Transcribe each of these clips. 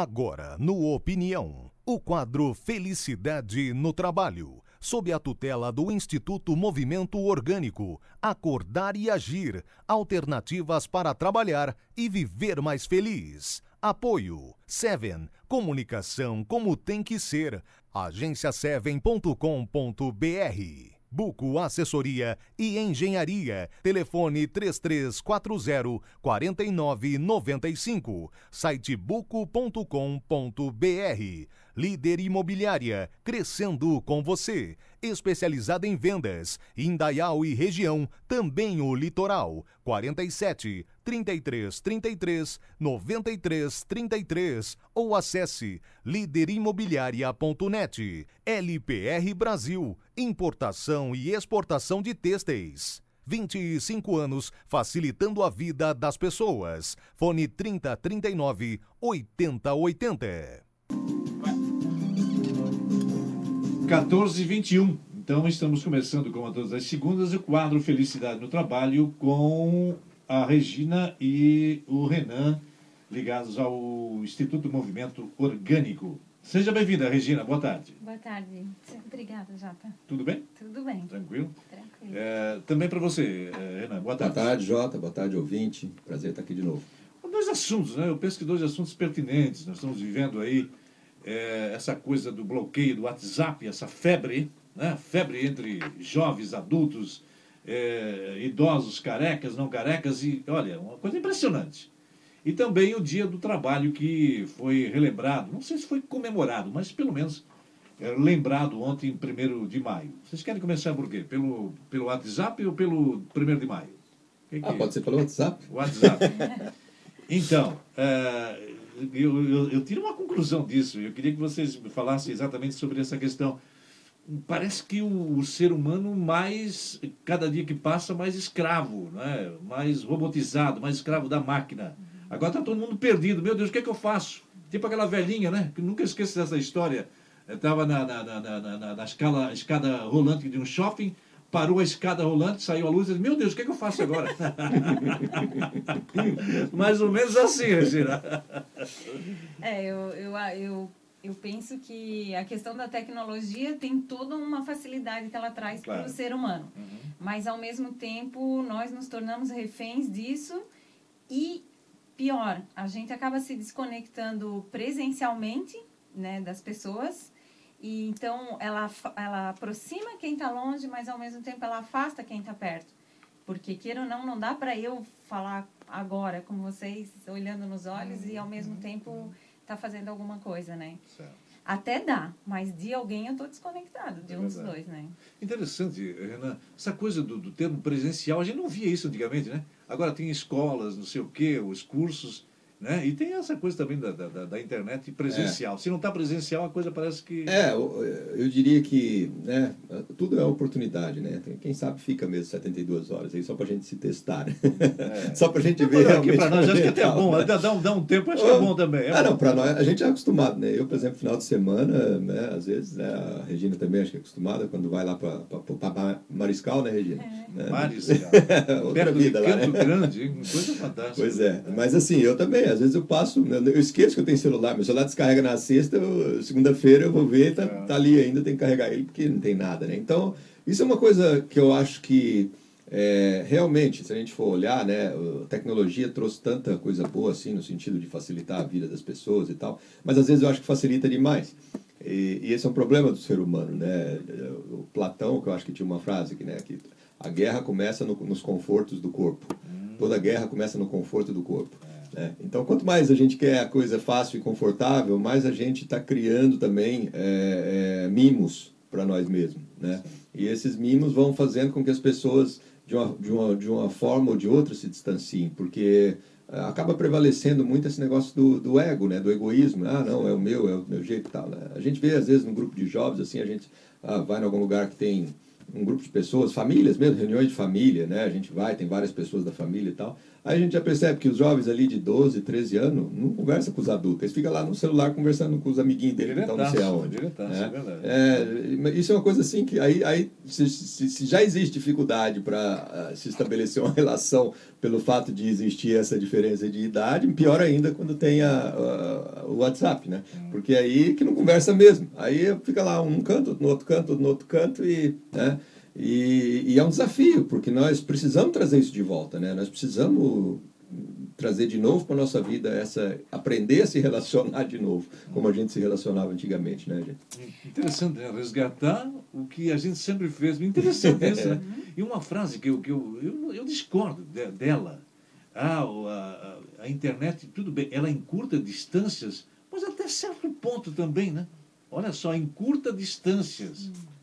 Agora, no Opinião, o quadro Felicidade no Trabalho, sob a tutela do Instituto Movimento Orgânico, Acordar e Agir, alternativas para trabalhar e viver mais feliz. Apoio Seven, comunicação como tem que ser. agenciaseven.com.br Buco Assessoria e Engenharia. Telefone 3340 4995. Site buco.com.br. Líder Imobiliária, crescendo com você. Especializada em vendas, Indaial e região, também o litoral. 47 33 33 93 33 ou acesse líderimobiliaria.net. LPR Brasil, importação e exportação de têxteis. 25 anos facilitando a vida das pessoas. Fone 3039 8080. 14 e 21. Então, estamos começando, como todas as segundas, o quadro Felicidade no Trabalho com a Regina e o Renan, ligados ao Instituto Movimento Orgânico. Seja bem-vinda, Regina. Boa tarde. Boa tarde. Obrigada, Jota. Tudo bem? Tudo bem. Tranquilo? Tranquilo. É, também para você, é, Renan. Boa tarde. Boa tarde, Jota. Boa tarde, ouvinte. Prazer estar aqui de novo. Dois assuntos, né? Eu penso que dois assuntos pertinentes. Nós estamos vivendo aí é, essa coisa do bloqueio do WhatsApp, essa febre, né? febre entre jovens, adultos, é, idosos, carecas, não carecas, e olha, uma coisa impressionante. E também o Dia do Trabalho, que foi relembrado, não sei se foi comemorado, mas pelo menos é, lembrado ontem, 1 de maio. Vocês querem começar por quê? Pelo, pelo WhatsApp ou pelo 1 de maio? Que que... Ah, pode ser pelo WhatsApp? WhatsApp. então, é, eu, eu, eu, tiro uma conclusão disso. Eu queria que vocês falassem exatamente sobre essa questão. Parece que o, ser humano mais, cada dia que passa, mais escravo, né? mais robotizado, mais escravo da máquina. Agora está todo mundo perdido. Meu Deus, o que é que eu faço? Tipo aquela velhinha, né? Que nunca esqueço dessa história. Estava na, na, na, na, na escala, escada rolante de um shopping, parou a escada rolante, saiu a luz e disse, meu Deus, o que, é que eu faço agora? Mais ou menos assim, Regina. É, eu, eu, eu, eu penso que a questão da tecnologia tem toda uma facilidade que ela traz claro. para o ser humano. Uhum. Mas, ao mesmo tempo, nós nos tornamos reféns disso e, pior, a gente acaba se desconectando presencialmente né, das pessoas e então ela, ela aproxima quem está longe, mas ao mesmo tempo ela afasta quem está perto. Porque, queira ou não, não dá para eu falar agora com vocês, olhando nos olhos uhum. e ao mesmo uhum. tempo tá fazendo alguma coisa, né? Certo. Até dá, mas de alguém eu estou desconectado, de é um dos dois, né? Interessante, Renan. Essa coisa do, do termo presencial, a gente não via isso antigamente, né? Agora tem escolas, não sei o quê, os cursos né? E tem essa coisa também da, da, da internet presencial. É. Se não está presencial, a coisa parece que. É, eu, eu diria que né, tudo é oportunidade, né? Quem sabe fica mesmo 72 horas aí só para a gente se testar. Né? É. só para a gente ver. Aqui para nós, acho que até é bom, até dá um, dá um tempo, acho que é bom também. É ah, bom. não, para nós, a gente é acostumado, né? Eu, por exemplo, final de semana, né, às vezes, né, a Regina também acho que é acostumada, quando vai lá para Mariscal, né, Regina? É. Né? Mariscal. Outra vida lá, né? Grande, coisa fantástica. Pois é, mas assim, eu também às vezes eu passo, eu esqueço que eu tenho celular, meu celular descarrega na sexta, segunda-feira eu vou ver, tá, tá ali ainda, tem que carregar ele porque não tem nada, né? Então, isso é uma coisa que eu acho que é, realmente, se a gente for olhar, né, a tecnologia trouxe tanta coisa boa assim, no sentido de facilitar a vida das pessoas e tal, mas às vezes eu acho que facilita demais. E, e esse é um problema do ser humano, né? O Platão, que eu acho que tinha uma frase aqui, né, que a guerra começa no, nos confortos do corpo. Hum. Toda guerra começa no conforto do corpo. Né? Então, quanto mais a gente quer a coisa fácil e confortável, mais a gente está criando também é, é, mimos para nós mesmos. Né? E esses mimos vão fazendo com que as pessoas, de uma, de uma, de uma forma ou de outra, se distanciem, porque é, acaba prevalecendo muito esse negócio do, do ego, né? do egoísmo. Ah, não, é o meu, é o meu jeito e tal. Né? A gente vê, às vezes, num grupo de jovens, assim, a gente ah, vai em algum lugar que tem um grupo de pessoas, famílias mesmo, reuniões de família, né? A gente vai, tem várias pessoas da família e tal. Aí a gente já percebe que os jovens ali de 12, 13 anos não conversam com os adultos. Eles ficam lá no celular conversando com os amiguinhos dele que estão não sei aonde. Diretaço, é, é, é, isso é uma coisa assim que aí, aí se, se, se já existe dificuldade para uh, se estabelecer uma relação pelo fato de existir essa diferença de idade, pior ainda quando tem a, o WhatsApp, né? Hum. Porque aí que não conversa mesmo. Aí fica lá um canto, no outro canto, no outro canto e... Né? E, e, é um desafio, porque nós precisamos trazer isso de volta, né? Nós precisamos trazer de novo para a nossa vida essa aprender a se relacionar de novo, como a gente se relacionava antigamente, né, gente? Interessante, né? Resgatar o que a gente sempre fez. Interessante isso, né? E uma frase que eu, que eu, eu, eu discordo dela. Ah, a, a, a internet, tudo bem, ela encurta distâncias, mas até certo ponto também, né? Olha só, encurta distâncias. Hum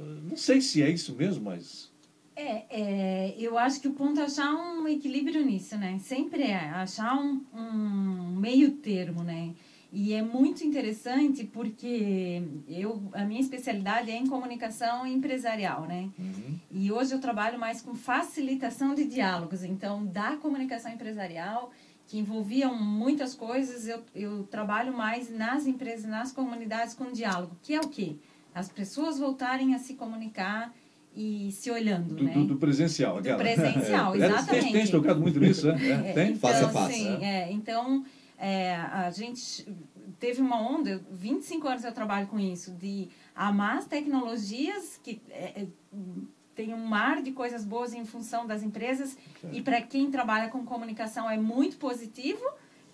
não sei se é isso mesmo, mas. É, é, eu acho que o ponto é achar um equilíbrio nisso, né? Sempre é achar um, um meio termo, né? E é muito interessante porque eu, a minha especialidade é em comunicação empresarial, né? Uhum. E hoje eu trabalho mais com facilitação de diálogos. Então, da comunicação empresarial, que envolviam muitas coisas, eu, eu trabalho mais nas empresas, nas comunidades com diálogo, que é o quê? As pessoas voltarem a se comunicar e se olhando, do, né? Do, do presencial, aquela. Do presencial, é, exatamente. Tem, tem tocado muito nisso, né? É, tem? Então, face a face. Sim, é, então, é, a gente teve uma onda, 25 anos eu trabalho com isso, de amar as tecnologias, que é, é, tem um mar de coisas boas em função das empresas, e para quem trabalha com comunicação é muito positivo,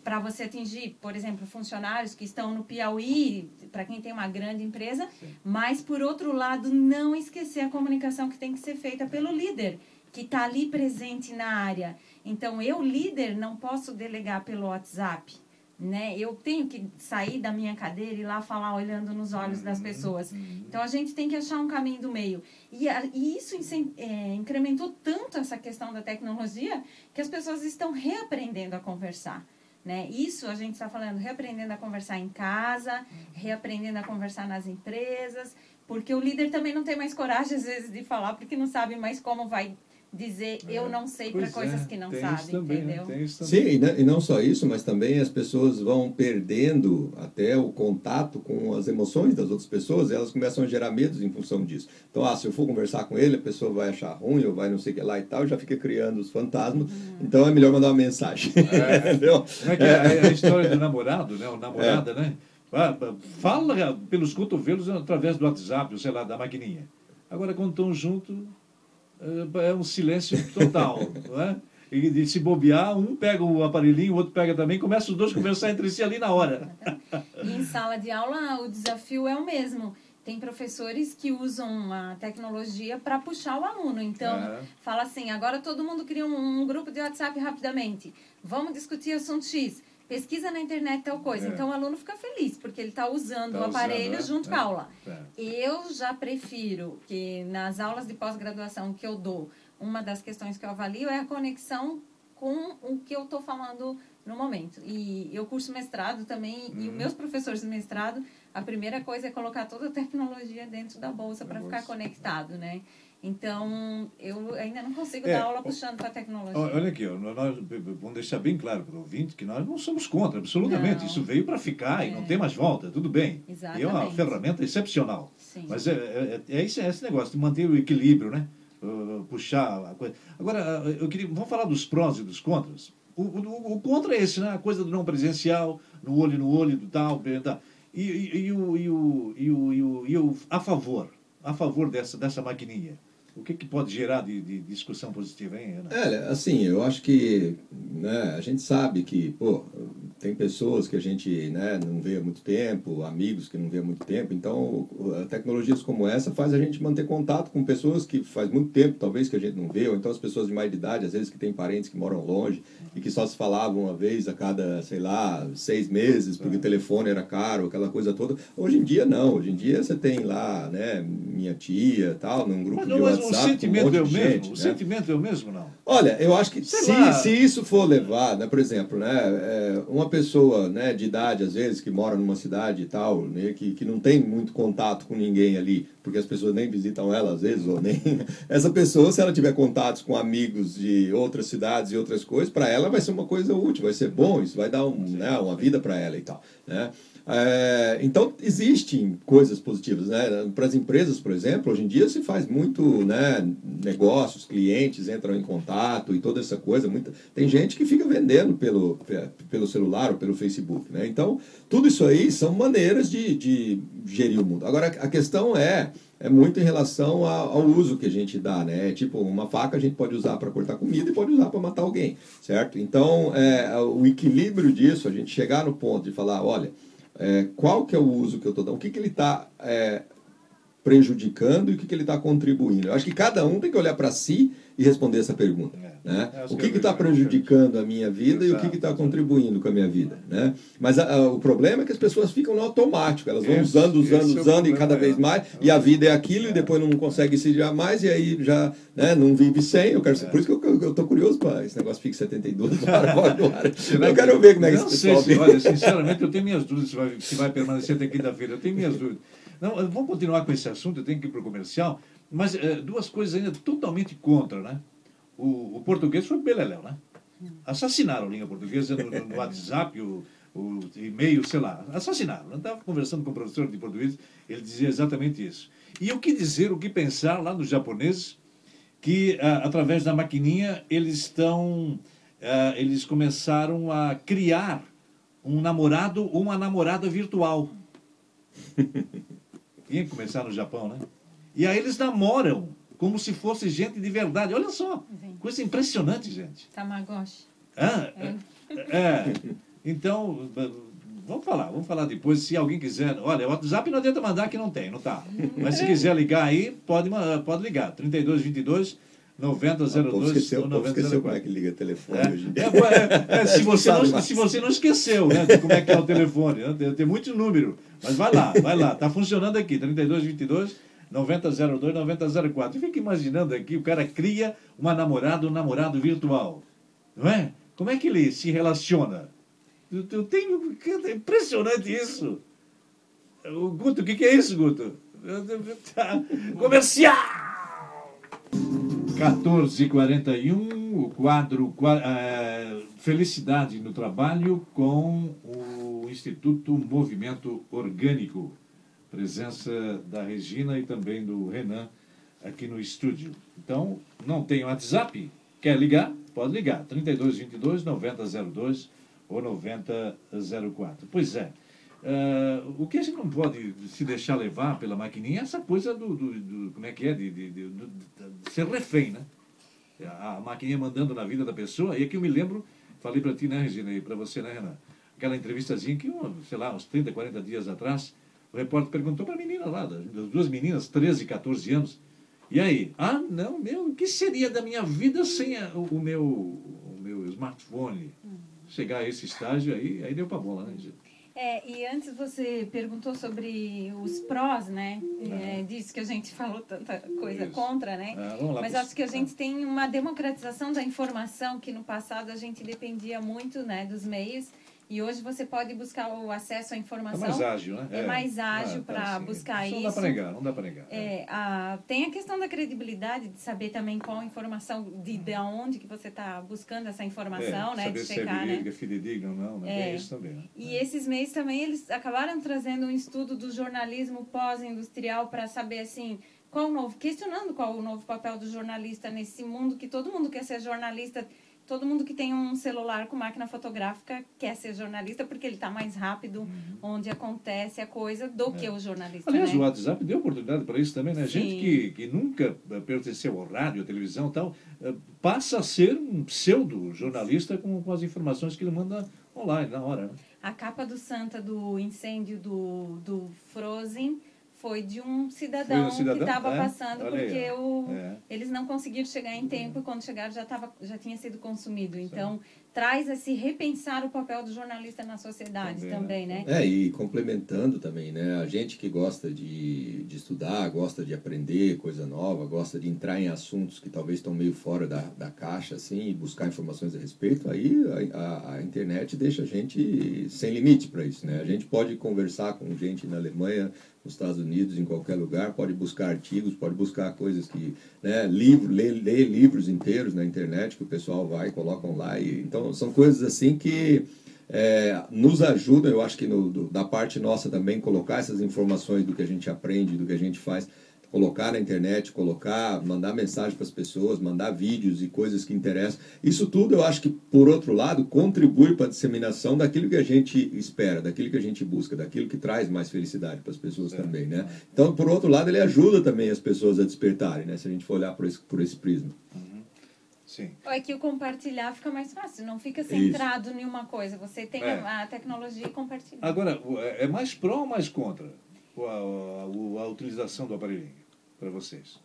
para você atingir, por exemplo, funcionários que estão no Piauí, para quem tem uma grande empresa, Sim. mas, por outro lado, não esquecer a comunicação que tem que ser feita pelo líder, que está ali presente na área. Então, eu, líder, não posso delegar pelo WhatsApp. Né? Eu tenho que sair da minha cadeira e ir lá falar olhando nos olhos das uhum. pessoas. Uhum. Então a gente tem que achar um caminho do meio. E, a, e isso é, incrementou tanto essa questão da tecnologia que as pessoas estão reaprendendo a conversar. Né? Isso a gente está falando, reaprendendo a conversar em casa, reaprendendo a conversar nas empresas, porque o líder também não tem mais coragem, às vezes, de falar, porque não sabe mais como vai dizer é, eu não sei para coisas é, que não sabe, também, né? entendeu? Né? Sim, e não só isso, mas também as pessoas vão perdendo até o contato com as emoções das outras pessoas, e elas começam a gerar medos em função disso. Então, ah, se eu for conversar com ele, a pessoa vai achar ruim, ou vai não sei o que lá e tal, já fica criando os fantasmas, uhum. então é melhor mandar uma mensagem. É, entendeu? Como é que é, é a história do namorado, né? O namorada, é. né? Ah, fala pelos cotovelos através do WhatsApp, ou sei lá, da maquininha. Agora, quando estão juntos, é, é um silêncio total. não é? E de se bobear, um pega o aparelhinho, o outro pega também, começa os dois a conversar entre si ali na hora. E em sala de aula, o desafio é o mesmo. Tem professores que usam a tecnologia para puxar o aluno. Então, é. fala assim: agora todo mundo cria um, um grupo de WhatsApp rapidamente. Vamos discutir assunto X pesquisa na internet tal coisa. É. Então o aluno fica feliz, porque ele está usando tá o aparelho usando, junto é. com a aula. É. Eu já prefiro que nas aulas de pós-graduação que eu dou, uma das questões que eu avalio é a conexão com o que eu estou falando no momento. E eu curso mestrado também, e os uhum. meus professores de mestrado, a primeira coisa é colocar toda a tecnologia dentro da bolsa para ficar conectado, né? Então, eu ainda não consigo é, dar aula puxando para a tecnologia. Olha aqui, nós vamos deixar bem claro para o ouvinte que nós não somos contra, absolutamente. Não. Isso veio para ficar é. e não é. tem mais volta, tudo bem. Exatamente. E é uma ferramenta excepcional. Sim. Mas é, é, é, esse, é esse negócio de manter o equilíbrio, né? Uh, puxar a coisa. Agora, eu queria. Vamos falar dos prós e dos contras. O, o, o, contra é esse, né? A coisa do não presencial, no olho no olho, do tal, tal. E, e, e, e, o, e, o, e, o, e o a favor, a favor dessa, dessa maquininha. O que, que pode gerar de, de, discussão positiva, hein, Ana? É, assim, eu acho que né, a gente sabe que, pô, tem pessoas que a gente né, não vê há muito tempo, amigos que não vê há muito tempo, então tecnologias como essa faz a gente manter contato com pessoas que faz muito tempo, talvez, que a gente não vê, ou então as pessoas de mais de idade, às vezes que têm parentes que moram longe e que só se falavam uma vez a cada, sei lá, seis meses, porque é. o telefone era caro, aquela coisa toda. Hoje em dia, não. Hoje em dia você tem lá, né, minha tia tal, num grupo de WhatsApp o sentimento um é o mesmo? Gente, o né? sentimento é o mesmo, não? Olha, eu acho que se, se isso for levado, né, por exemplo, né, é, uma pessoa né, de idade, às vezes, que mora numa cidade e tal, né, que, que não tem muito contato com ninguém ali, porque as pessoas nem visitam ela, às vezes, ou nem. Essa pessoa, se ela tiver contatos com amigos de outras cidades e outras coisas, para ela vai ser uma coisa útil, vai ser bom, isso vai dar um, né, uma vida para ela e tal. Né? É, então, existem coisas positivas. Né? Para as empresas, por exemplo, hoje em dia se faz muito né, negócios, clientes entram em contato e toda essa coisa. Muita... Tem gente que fica vendendo pelo, pelo celular ou pelo Facebook. Né? Então, tudo isso aí são maneiras de, de gerir o mundo. Agora, a questão é é muito em relação ao uso que a gente dá, né? É tipo, uma faca a gente pode usar para cortar comida e pode usar para matar alguém, certo? Então, é, o equilíbrio disso, a gente chegar no ponto de falar, olha, é, qual que é o uso que eu estou dando, o que, que ele está é, prejudicando e o que, que ele está contribuindo. Eu acho que cada um tem que olhar para si e responder essa pergunta. É. Né? É, o que está prejudicando a minha vida Exato. e o que está contribuindo com a minha vida. Né? Mas a, a, o problema é que as pessoas ficam no automático, elas vão esse, usando, usando, é usando e cada vez mais, e a vida é aquilo, e depois não consegue se já mais, e aí já né, não vive sem. Eu quero, Por isso que eu estou curioso para esse negócio fica 72 horas, Eu quero ver como é que esse pessoal se, Olha, sinceramente, eu tenho minhas dúvidas se vai, se vai permanecer até quinta-feira. Eu tenho minhas dúvidas. Não, vamos continuar com esse assunto, eu tenho que ir para o comercial, mas é, duas coisas ainda totalmente contra, né? O, o português foi beleléu, né? Assassinaram a língua portuguesa no, no WhatsApp, o, o e-mail, sei lá. Assassinaram. Eu estava conversando com o professor de português, ele dizia exatamente isso. E o que dizer, o que pensar lá nos japoneses, que a, através da maquininha eles estão, a, eles começaram a criar um namorado ou uma namorada virtual. Tinha que começar no Japão, né? E aí eles namoram como se fosse gente de verdade. Olha só, Sim. coisa impressionante, gente. Tamagotchi. Ah, é. é. Então, vamos falar, vamos falar depois. Se alguém quiser, olha, o WhatsApp não adianta mandar que não tem, não tá. Mas se quiser ligar aí, pode, pode ligar. 3222 9002 esqueceu, ou 9004. esqueceu como é que liga telefone é, hoje é, é, é, se, você não, se você não esqueceu né, de como é que é o telefone, né, tem, tem muito número. Mas vai lá, vai lá. Está funcionando aqui, 3222 9002 9004. Fica imaginando aqui, o cara cria uma namorada, um namorado virtual. Não é? Como é que ele se relaciona? Eu, eu tenho. É impressionante isso. O Guto, o que, que é isso, Guto? Tá, comercial! 14h41, o quadro uh, Felicidade no Trabalho com o Instituto Movimento Orgânico. Presença da Regina e também do Renan aqui no estúdio. Então, não tem WhatsApp? Quer ligar? Pode ligar. 3222 9002 ou 9004. Pois é. Uh, o que a gente não pode se deixar levar pela maquininha é essa coisa do, do, do como é que é, de, de, de, de, ser refém, né? A, a maquininha mandando na vida da pessoa. E aqui eu me lembro, falei para ti, né, Regina, e para você, né, Renan? Aquela entrevistazinha que, sei lá, uns 30, 40 dias atrás, o repórter perguntou para a menina lá, das duas meninas, 13 e 14 anos, e aí? Ah, não, meu, o que seria da minha vida sem a, o, o, meu, o meu smartphone? Hum. Chegar a esse estágio aí, aí deu para bola, né, gente? É, e antes você perguntou sobre os prós, né? É, disso que a gente falou tanta coisa Isso. contra, né? Ah, Mas acho que a gente tem uma democratização da informação que no passado a gente dependia muito, né, dos meios. E hoje você pode buscar o acesso à informação. É mais ágil, né? É, é mais ágil ah, para tá, buscar isso. Não dá para negar, não dá para negar. É, a, tem a questão da credibilidade, de saber também qual informação, de, de onde que você está buscando essa informação, é, né? Saber de checar, se é verídica, né? fidedigna ou não, né? É. isso também. Né? E esses meios também, eles acabaram trazendo um estudo do jornalismo pós-industrial para saber, assim, qual o novo, questionando qual o novo papel do jornalista nesse mundo que todo mundo quer ser jornalista todo mundo que tem um celular com máquina fotográfica quer ser jornalista porque ele está mais rápido uhum. onde acontece a coisa do é. que o jornalista. Aliás, né? o WhatsApp deu oportunidade para isso também, né? Sim. Gente que, que nunca eh, pertenceu ao rádio, à televisão e tal, eh, passa a ser um pseudo-jornalista com, com as informações que ele manda online, na hora. Né? A capa do Santa do incêndio do, do Frozen foi de um cidadão, um cidadão? que estava é? passando Olha porque o, é. eles não conseguiram chegar em tempo e quando chegaram já, tava, já tinha sido consumido. Então, traz a se repensar o papel do jornalista na sociedade também, também né? É, e complementando também, né? A gente que gosta de, de estudar, gosta de aprender coisa nova, gosta de entrar em assuntos que talvez estão meio fora da, da caixa, assim, e buscar informações a respeito, aí a, a, a internet deixa a gente sem limite para isso, né? A gente pode conversar com gente na Alemanha, nos Estados Unidos, em qualquer lugar, pode buscar artigos, pode buscar coisas que, né, livro, ler, ler livros inteiros na internet que o pessoal vai colocam lá. E, então, são coisas assim que é, nos ajudam, eu acho que no, do, da parte nossa também, colocar essas informações do que a gente aprende, do que a gente faz, colocar na internet, colocar, mandar mensagem para as pessoas, mandar vídeos e coisas que interessam. Isso tudo eu acho que, por outro lado, contribui para a disseminação daquilo que a gente espera, daquilo que a gente busca, daquilo que traz mais felicidade para as pessoas é. também, né? Então, por outro lado, ele ajuda também as pessoas a despertarem, né? Se a gente for olhar por esse, por esse prisma. Uhum. Sim. É que o compartilhar fica mais fácil, não fica centrado Isso. em uma coisa. Você tem é. a, a, tecnologia e compartilha. Agora, é, é mais pró ou mais contra a, a, a utilização do aparelhinho? Para vocês?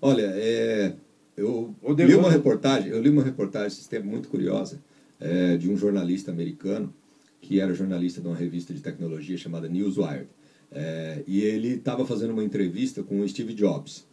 Olha, é, eu li uma reportagem, eu li uma reportagem esse tempo muito curiosa é, de um jornalista americano que era jornalista de uma revista de tecnologia chamada Newswire. É, e ele estava fazendo uma entrevista com o Steve Jobs.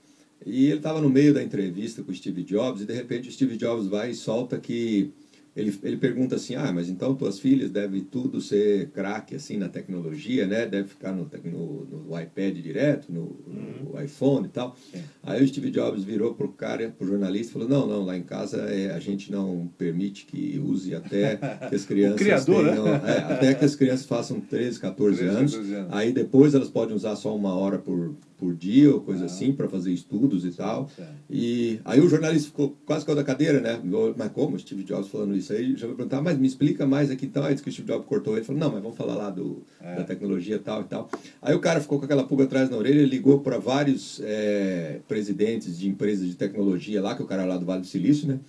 E ele estava no meio da entrevista com o Steve Jobs e de repente o Steve Jobs vai e solta que ele, ele pergunta assim, ah, mas então tuas filhas devem tudo ser craque assim na tecnologia, né? Deve ficar no, no, no iPad direto, no, no uhum. iPhone e tal. Sim. Aí o Steve Jobs virou pro cara, pro jornalista, falou, não, não, lá em casa é, a gente não permite que use até que as crianças criador, tenham, né? é, até que as crianças façam 13, 14 13, anos. 14 anos. Aí depois elas podem usar só uma hora por, por dia ou coisa ah. assim para fazer estudos e tal. E aí o jornalista ficou quase caiu da cadeira, né? Mas como Steve Jobs falando isso aí? Já vai perguntar, mas me explica mais aqui então. Aí disse que o Steve Jobs cortou ele falou, não, mas vamos falar lá do, é. da tecnologia e tal e tal. Aí o cara ficou com aquela pulga atrás na orelha, ligou para vários é, presidentes de empresas de tecnologia lá, que é o cara lá do Vale do Silício, né?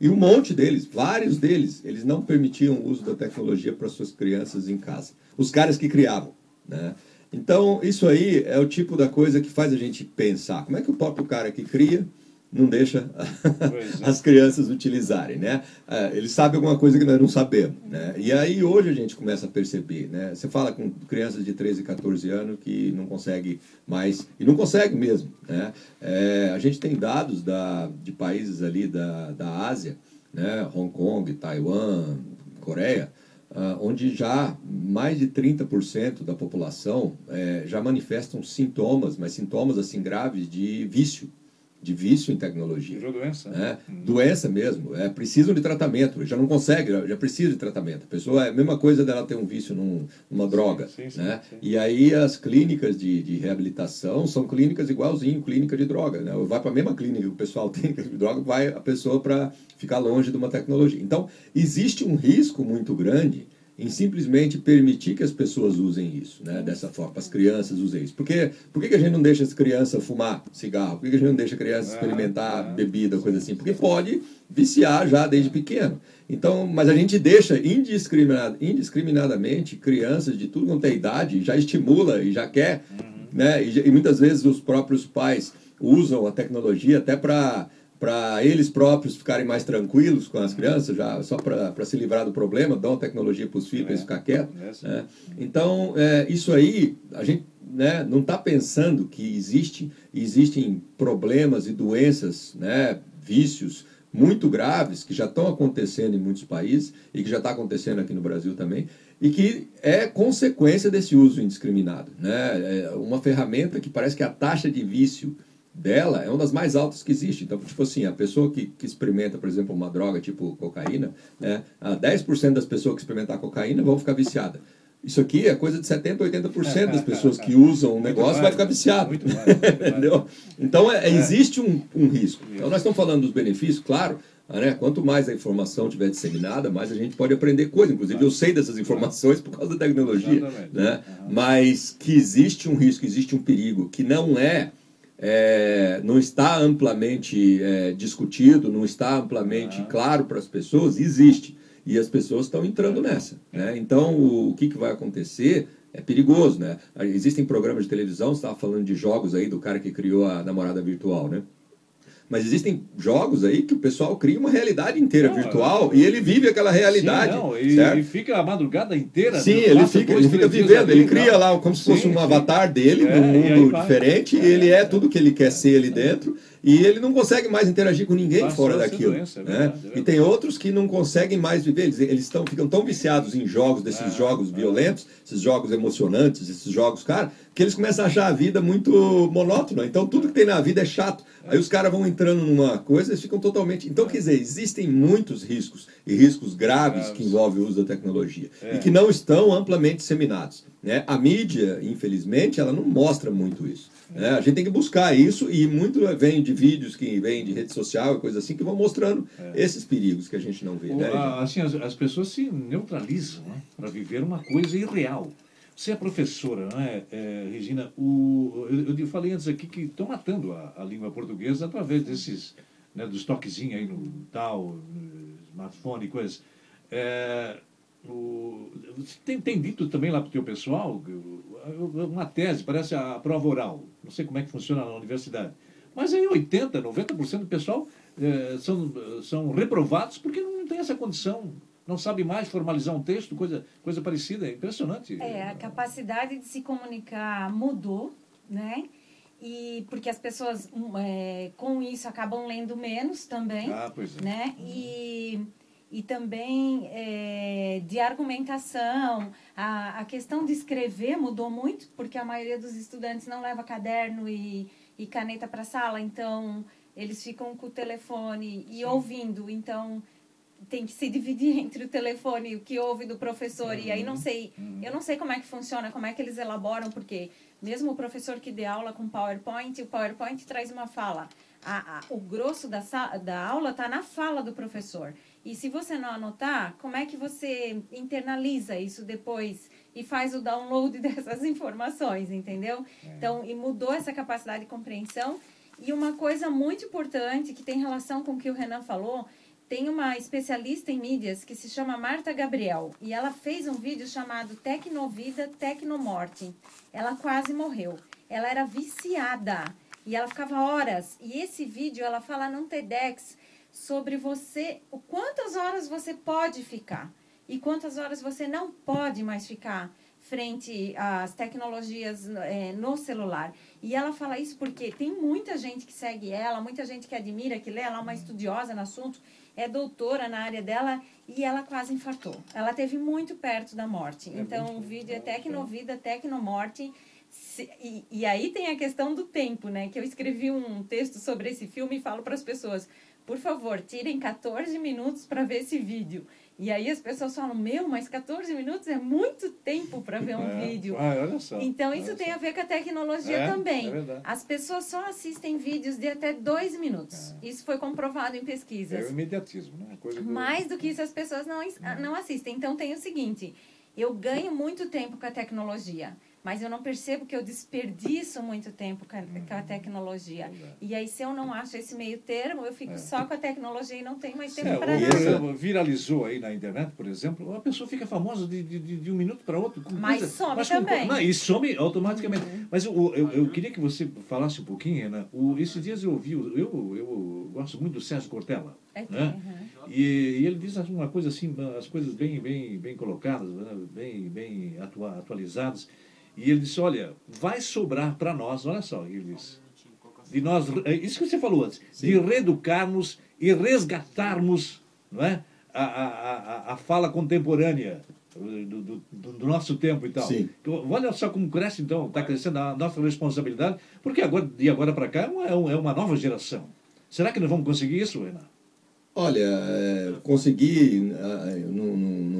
E um monte deles, vários deles, eles não permitiam o uso da tecnologia para suas crianças em casa. Os caras que criavam, né? Então, isso aí é o tipo da coisa que faz a gente pensar. Como é que o próprio cara que cria não deixa é. as crianças utilizarem, né? É, ele sabe alguma coisa que nós não sabemos, né? E aí hoje a gente começa a perceber, né? Você fala com crianças de 13, 14 anos que não consegue mais, e não consegue mesmo, né? É, a gente tem dados da, de países ali da, da Ásia, né? Hong Kong, Taiwan, Coreia, onde já mais de 30% da população é, já manifestam sintomas, mas sintomas assim graves de vício de vício em tecnologia. Virou doença. Né? Hum. Doença mesmo. É, precisam de tratamento. Já não consegue, já, já precisa de tratamento. A pessoa é a mesma coisa dela ter um vício num, numa droga. Sim, sim, né? Sim, e aí as clínicas de, de reabilitação são clínicas igualzinho clínica de droga. Né? Vai para a mesma clínica que o pessoal tem de droga, vai a pessoa para ficar longe de uma tecnologia. Então, existe um risco muito grande em simplesmente permitir que as pessoas usem isso, né? Dessa forma, as crianças usem isso. Porque, por que, a gente não deixa as crianças fumar cigarro? Por que, a gente não deixa a criança experimentar bebida, coisa assim? Porque pode viciar já desde pequeno. Então, mas a gente deixa indiscriminad, indiscriminadamente crianças de tudo quanto é idade, já estimula e já quer, né? E, e muitas vezes os próprios pais usam a tecnologia até para para eles próprios ficarem mais tranquilos com as crianças, já só para se livrar do problema, dão a tecnologia para os filhos para eles ficar quietos. É, né? Então, é, isso aí, a gente né, não está pensando que existe, existem problemas e doenças, né, vícios muito graves que já estão acontecendo em muitos países e que já está acontecendo aqui no Brasil também e que é consequência desse uso indiscriminado. Né? É uma ferramenta que parece que a taxa de vício dela é uma das mais altas que existe. Então, tipo assim, a pessoa que, que experimenta, por exemplo, uma droga tipo cocaína, né, 10% das pessoas que experimentar cocaína vão ficar viciadas. Isso aqui é coisa de 70%, 80% das pessoas que usam o negócio vai ficar viciado. Muito mais, muito Entendeu? Então, é, é, existe um, um risco. Então, nós estamos falando dos benefícios, claro, né? Quanto mais a informação tiver disseminada, mais a gente pode aprender coisas. Inclusive, eu sei dessas informações por causa da tecnologia. Né? Mas que existe um risco, existe um perigo, que não é é, não está amplamente é, discutido, não está amplamente claro para as pessoas, existe. E as pessoas estão entrando nessa. Né? Então, o, o que, que vai acontecer é perigoso. Né? Existem programas de televisão, você estava falando de jogos aí do cara que criou a namorada virtual. Né? Mas existem jogos aí que o pessoal cria uma realidade inteira não, virtual e ele vive aquela realidade. Sim, não, e, fica a madrugada inteira. Sim, ele fica, ele fica vivendo, ele cria lá como se fosse sim, um avatar dele, é, num mundo diferente, e, é, ele é, é tudo que ele quer ser ali dentro. E ele não consegue mais interagir com ninguém Passou fora daquilo. Doença, é né? verdade, é E tem outros que não conseguem mais viver. Eles, eles estão, ficam tão viciados em jogos, desses é, jogos violentos, esses jogos emocionantes, esses jogos, cara, que eles começam a achar a vida muito monótona. Então tudo que tem na vida é chato. Aí os caras vão entrando numa coisa, eles ficam totalmente. Então, quer dizer, existem muitos riscos, e riscos graves que envolvem o uso da tecnologia, é. e que não estão amplamente disseminados. Né? A mídia, infelizmente, ela não mostra muito isso. Né? A gente tem que buscar isso, e muito vem de vídeos que vem de rede social e coisa assim, que vão mostrando é. esses perigos que a gente não vê. né, assim, as, as, pessoas se neutralizam né? para viver uma coisa irreal. Você é professora, não é, é Regina? O, eu, eu, falei antes aqui que estão matando a, a, língua portuguesa através desses, né, dos toquezinhos aí no tal, no smartphone e coisas. É, o, tem, tem dito também lá para o teu pessoal uma tese, parece a prova oral. Não sei como é que funciona na universidade. Mas aí 80%, 90% do pessoal é, são, são reprovados porque não tem essa condição não sabe mais formalizar um texto, coisa, coisa parecida. É impressionante. É, a capacidade de se comunicar mudou, né? E porque as pessoas é, com isso acabam lendo menos também. Ah, pois é. Né? E, e também é, de argumentação. A, a questão de escrever mudou muito, porque a maioria dos estudantes não leva caderno e, e caneta para a sala, então eles ficam com o telefone e Sim. ouvindo. Então tem que se dividir entre o telefone e o que ouve do professor uhum. e aí não uhum. sei uhum. eu não sei como é que funciona como é que eles elaboram porque mesmo o professor que dê aula com PowerPoint o PowerPoint traz uma fala a, a, o grosso da, da aula está na fala do professor e se você não anotar como é que você internaliza isso depois e faz o download dessas informações entendeu é. então e mudou essa capacidade de compreensão e uma coisa muito importante que tem relação com o que o Renan falou tem uma especialista em mídias que se chama Marta Gabriel e ela fez um vídeo chamado Tecnovida, Tecnomorte. Ela quase morreu. Ela era viciada e ela ficava horas. E esse vídeo ela fala num TEDx sobre você, o quantas horas você pode ficar e quantas horas você não pode mais ficar frente às tecnologias é, no celular. E ela fala isso porque tem muita gente que segue ela, muita gente que admira, que lê, ela é uma estudiosa no assunto é doutora na área dela e ela quase infartou. Ela teve muito perto da morte. É então, o vídeo é Tecnovida, Tecnomorte. E, e aí tem a questão do tempo, né? Que eu escrevi um texto sobre esse filme e falo para as pessoas: por favor, tirem 14 minutos para ver esse vídeo. E aí as pessoas falam, meu, mas 14 minutos é muito tempo para ver um é. vídeo. Ah, olha só. Então isso olha tem só. a ver com a tecnologia é, também. É verdade. As pessoas só assistem vídeos de até dois minutos. É. Isso foi comprovado em pesquisas. É o imediatismo, né? Coisa do... Mais do que isso as pessoas não, não assistem. Então tem o seguinte, eu ganho muito tempo com a tecnologia mas eu não percebo que eu desperdiço muito tempo com a, com a tecnologia. E aí, se eu não acho esse meio termo, eu fico é. só com a tecnologia e não tenho mais tempo é, para nada. Viralizou aí na internet, por exemplo, a pessoa fica famosa de, de, de um minuto para outro. mas coisa, some mas também. Com, não, e some automaticamente. Uhum. Mas eu, eu, eu, queria que você falasse um pouquinho, Ana. O, esses dias eu ouvi, eu, eu gosto muito do Sérgio Cortella. É, né? Uhum. E, e, ele diz uma coisa assim, as coisas bem, bem, bem colocadas, né? bem, bem atua, atualizadas. E ele disse: Olha, vai sobrar para nós, olha só, ele disse, de nós, é isso que você falou antes, Sim. de reeducarmos e resgatarmos não é? a, a, a, a fala contemporânea. Do, do, do, nosso tempo e tal. Sim. Olha só como cresce, então, está crescendo a nossa responsabilidade, porque agora, de agora para cá é uma, é uma nova geração. Será que nós vamos conseguir isso, Renato? Olha, é, conseguir no,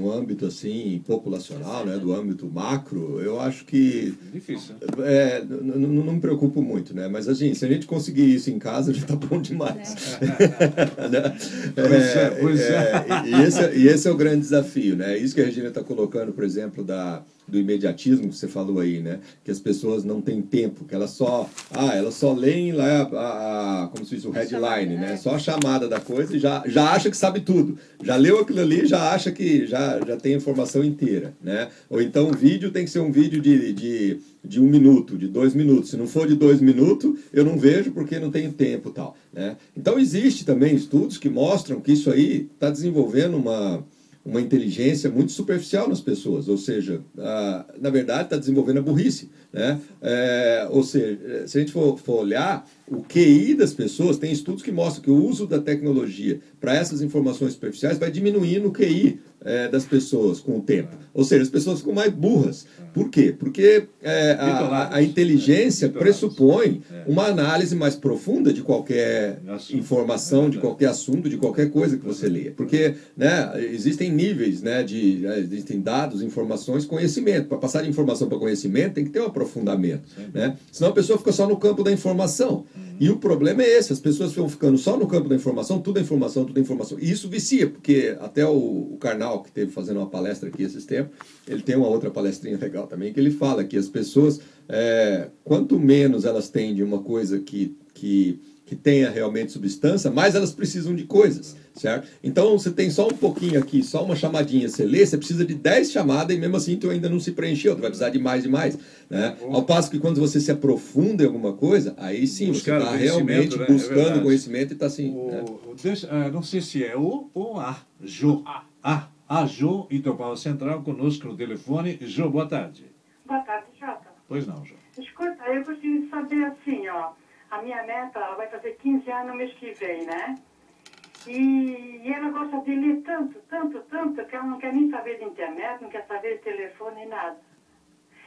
no, âmbito assim populacional, né, do âmbito macro, eu acho que difícil. É, não, não me preocupo muito, né? Mas assim, se a gente conseguir isso em casa, já está bom demais. É. né? Pois é, pois é. é. E, esse, e esse é o grande desafio, né? Isso que a Regina está colocando, por exemplo, da do imediatismo que você falou aí, né? Que as pessoas não têm tempo, que elas só, ah, elas só leem lá a, a como se diz, o headline, né? É. Só a chamada da coisa e já, já acha que sabe tudo. Já leu aquilo ali, já acha que já, já tem a informação inteira, né? Ou então o vídeo tem que ser um vídeo de, de, de um minuto, de dois minutos. Se não for de dois minutos, eu não vejo porque não tenho tempo tal, né? Então existe também estudos que mostram que isso aí está desenvolvendo uma uma inteligência muito superficial nas pessoas, ou seja, a, na verdade está desenvolvendo a burrice. Né? É, ou seja, se a gente for, for, olhar, o QI das pessoas, tem estudos que mostram que o uso da tecnologia para essas informações superficiais vai diminuindo o QI é, das pessoas com o tempo. Ou seja, as pessoas ficam mais burras. Por quê? Porque é, a, a, inteligência pressupõe é. uma análise mais profunda de qualquer informação, de qualquer assunto, de qualquer coisa que você leia. Porque né, existem níveis, né, de, existem dados, informações, conhecimento. Para passar de informação para conhecimento tem que ter um aprofundamento. Né? Senão a pessoa fica só no campo da informação. E o problema é esse, as pessoas ficam ficando só no campo da informação, tudo é informação, tudo é informação. E isso vicia, porque até o, o Karnal, que teve fazendo uma palestra aqui esses tempos, ele tem uma outra palestrinha legal também, que ele fala que as pessoas, é, quanto menos elas têm de uma coisa que, que que tenha realmente substância, mais elas precisam de coisas, certo? Então, você tem só um pouquinho aqui, só uma chamadinha, você lê, você precisa de 10 chamadas e mesmo assim tu ainda não se preencheu, tu vai precisar de mais e mais, né? Ao passo que quando você se aprofunda em alguma coisa, aí sim, Buscar você está realmente né? É buscando é conhecimento e está assim... O, né? deixa, uh, não sei se é o ou a, Jo. A. A, Jo, Itopava Central, conosco no telefone. Jo, boa tarde. Boa tarde, Jota. Pois não, Jo. Escuta, eu gostaria de saber assim, ó... A minha neta ela vai fazer 15 anos no mês que vem, né? E, e ela gosta de ler tanto, tanto, tanto, que ela não quer nem saber de internet, não quer saber de telefone, nada.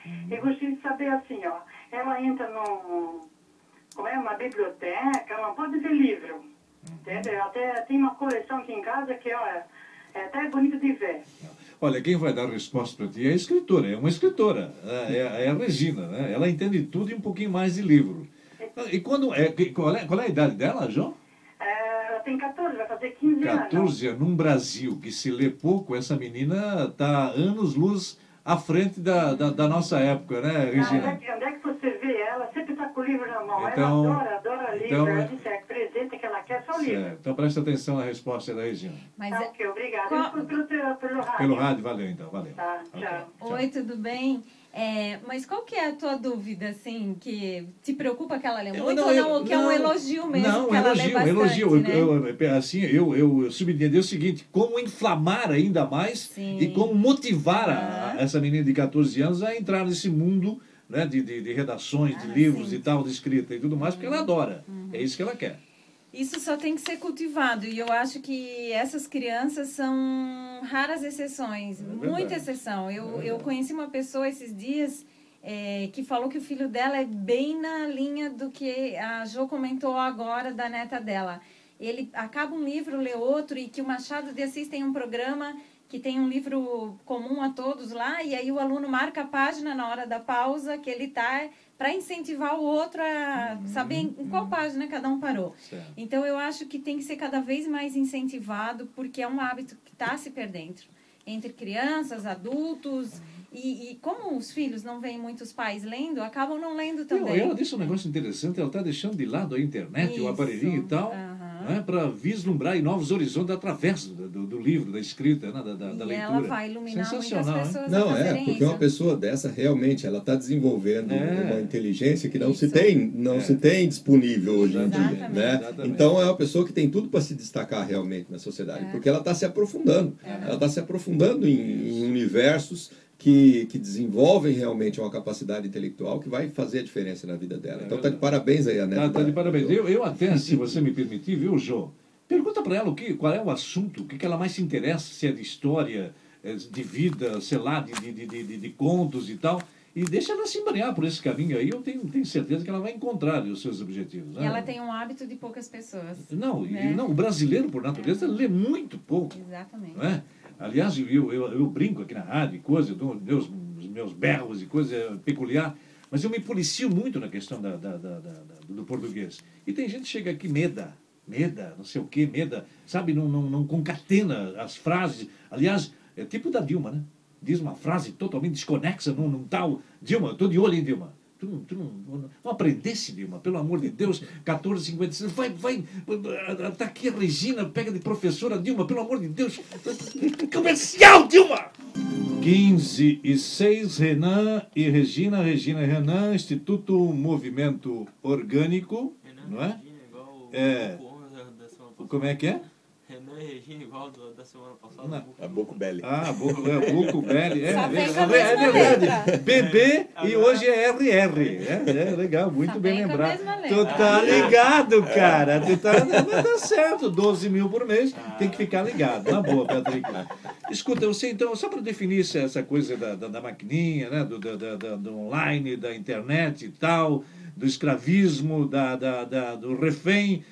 Uhum. Eu gostaria de saber assim, ó, ela entra num, como é, uma biblioteca, ela não pode ver livro. Uhum. Entendeu? Até tem uma coleção aqui em casa que, olha, é até bonito de ver. Olha, quem vai dar a resposta para ti é a escritora, é uma escritora, é, é, é a Regina, né? Ela entende tudo e um pouquinho mais de livro. E quando é, qual, é, qual é a idade dela, João? É, ela tem 14, vai fazer 15 anos. 14 anos. Num Brasil que se lê pouco, essa menina está anos-luz à frente da, da, da, nossa época, né, Regina? Ah, onde, é, onde é que você vê ela? Sempre está com o livro na mão. Então, ela adora, adora livro. Então, ela disse, é presente que ela quer só o livro. Então presta atenção na resposta da Regina. Mas, tá, ok, obrigada. Qual... Pelo, pelo, pelo rádio. Pelo rádio, valeu então, valeu. Tá, okay. tchau. Oi, tudo bem? É, mas qual que é a tua dúvida, assim, que te preocupa que ela lê muito não, ou não, ou que não, é um elogio mesmo não, que ela elogio, lê bastante, elogio. Né? Eu, eu, assim, eu, eu subentendi o seguinte, como inflamar ainda mais Sim. e como motivar a, a essa menina de 14 anos a entrar nesse mundo né, de, de, de redações, de ah, livros sim. e tal, de escrita e tudo mais, porque ela uhum. adora. Uhum. É isso que ela quer. Isso só tem que ser cultivado. E eu acho que essas crianças são raras exceções, é muita exceção. Eu, é eu conheci uma pessoa esses dias é, que falou que o filho dela é bem na linha do que a Jo comentou agora da neta dela. Ele acaba um livro, lê outro, e que o Machado de Assis tem um programa que tem um livro comum a todos lá, e aí o aluno marca a página na hora da pausa que ele está para incentivar o outro a uhum, saber em, qual página cada um parou. Certo. Então eu acho que tem que ser cada vez mais incentivado, porque é um hábito que está se perdendo entre crianças, adultos. Uhum. E, e, como os filhos não veem muitos pais lendo, acabam não lendo também. Não, ela disse um negócio interessante, ela está deixando de lado a internet, Isso. o aparelhinho e tal. Uhum né, para vislumbrar novos horizontes através do, do, do livro, da escrita, né, da, da, da leitura. ela vai iluminar Sensacional, muitas pessoas Não, é, porque isso. uma pessoa dessa realmente ela está desenvolvendo é. uma inteligência que não isso. se tem, não é. se tem disponível hoje em dia, né? Então é uma pessoa que tem tudo para se destacar realmente na sociedade, é. porque ela está se aprofundando, é. ela está se aprofundando em, em universos que, que desenvolvem realmente uma capacidade intelectual que vai fazer a diferença na vida dela. É então, está de parabéns aí, a neta. Está tá de parabéns. Eu, eu até, se você me permitir, viu, Jô? Pergunta para ela o que, qual é o assunto, o que, que ela mais se interessa, se é de história, é de vida, sei lá, de, de, de, de, de contos e tal. E deixa ela se embrenhar por esse caminho aí, eu tenho, tenho certeza que ela vai encontrar os seus objetivos. Né? E ela tem um hábito de poucas pessoas. Não, né? não o brasileiro, por natureza, é. lê muito pouco. Exatamente. Não é? Aliás, eu, eu, eu brinco aqui na rádio, coisa, dou meus, meus berros e coisa peculiar, mas eu me policio muito na questão da, da, da, do português. E tem gente que chega aqui meda, meda, não sei o quê, meda, sabe, não, não, não concatena as frases. Aliás, é tipo da Dilma, né? diz uma frase totalmente desconexa num, num tal. Dilma, eu estou de olho em Dilma. Tu, não, tu não, não aprendesse, Dilma, pelo amor de Deus, 14,56. Vai, vai, está aqui a Regina, pega de professora, Dilma, pelo amor de Deus. Comercial, Dilma! 15 e 6, Renan e Regina, Regina e Renan, Instituto Movimento Orgânico, Renan, não é? Regina, igual é. Como é que é? Renan e Regina, igual do, da semana passada. Não. A Boco Belli. Ah, Boco, é, Boco Belli. É, é, é, é verdade. BB e hoje é RR. É, é legal, muito bem lembrado. Tu tá ligado, cara. Tu tá, tá certo, 12 mil por mês. Tem que ficar ligado. Na boa, Patrick. Escuta, você então, só para definir essa coisa da, da, da maquininha, né? Do, da, da, do online, da internet e tal, do escravismo, da, da, da, do refém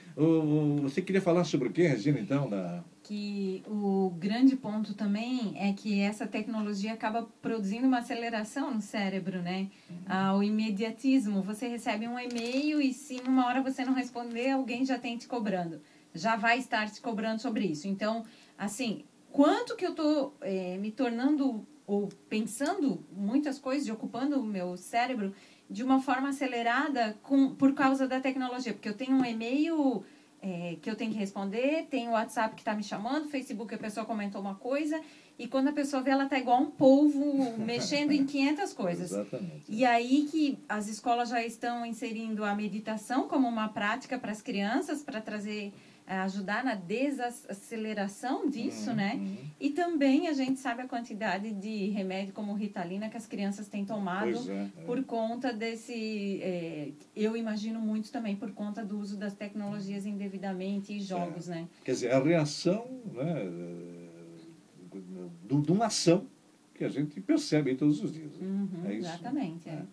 você queria falar sobre o que, Regina, então? Da... Que o grande ponto também é que essa tecnologia acaba produzindo uma aceleração no cérebro, né? Uhum. Ah, o imediatismo. Você recebe um e-mail e se numa hora você não responder, alguém já tem te cobrando. Já vai estar te cobrando sobre isso. Então, assim, quanto que eu estou é, me tornando ou pensando muitas coisas, ocupando o meu cérebro de uma forma acelerada com, por causa da tecnologia. Porque eu tenho um e-mail é, que eu tenho que responder, tem o WhatsApp que está me chamando, Facebook a pessoa comentou uma coisa, e quando a pessoa vê, ela está igual um polvo mexendo em 500 coisas. Exatamente. E aí que as escolas já estão inserindo a meditação como uma prática para as crianças, para trazer ajudar na desaceleração disso, uhum, né? E também a gente sabe a quantidade de remédio como Ritalina que as crianças têm tomado é, é. por conta desse, é, eu imagino muito também por conta do uso das tecnologias indevidamente e jogos, é. né? Quer dizer, a reação, né, de, uma ação que a gente percebe todos os dias. Né? Uhum, é isso, exatamente, é.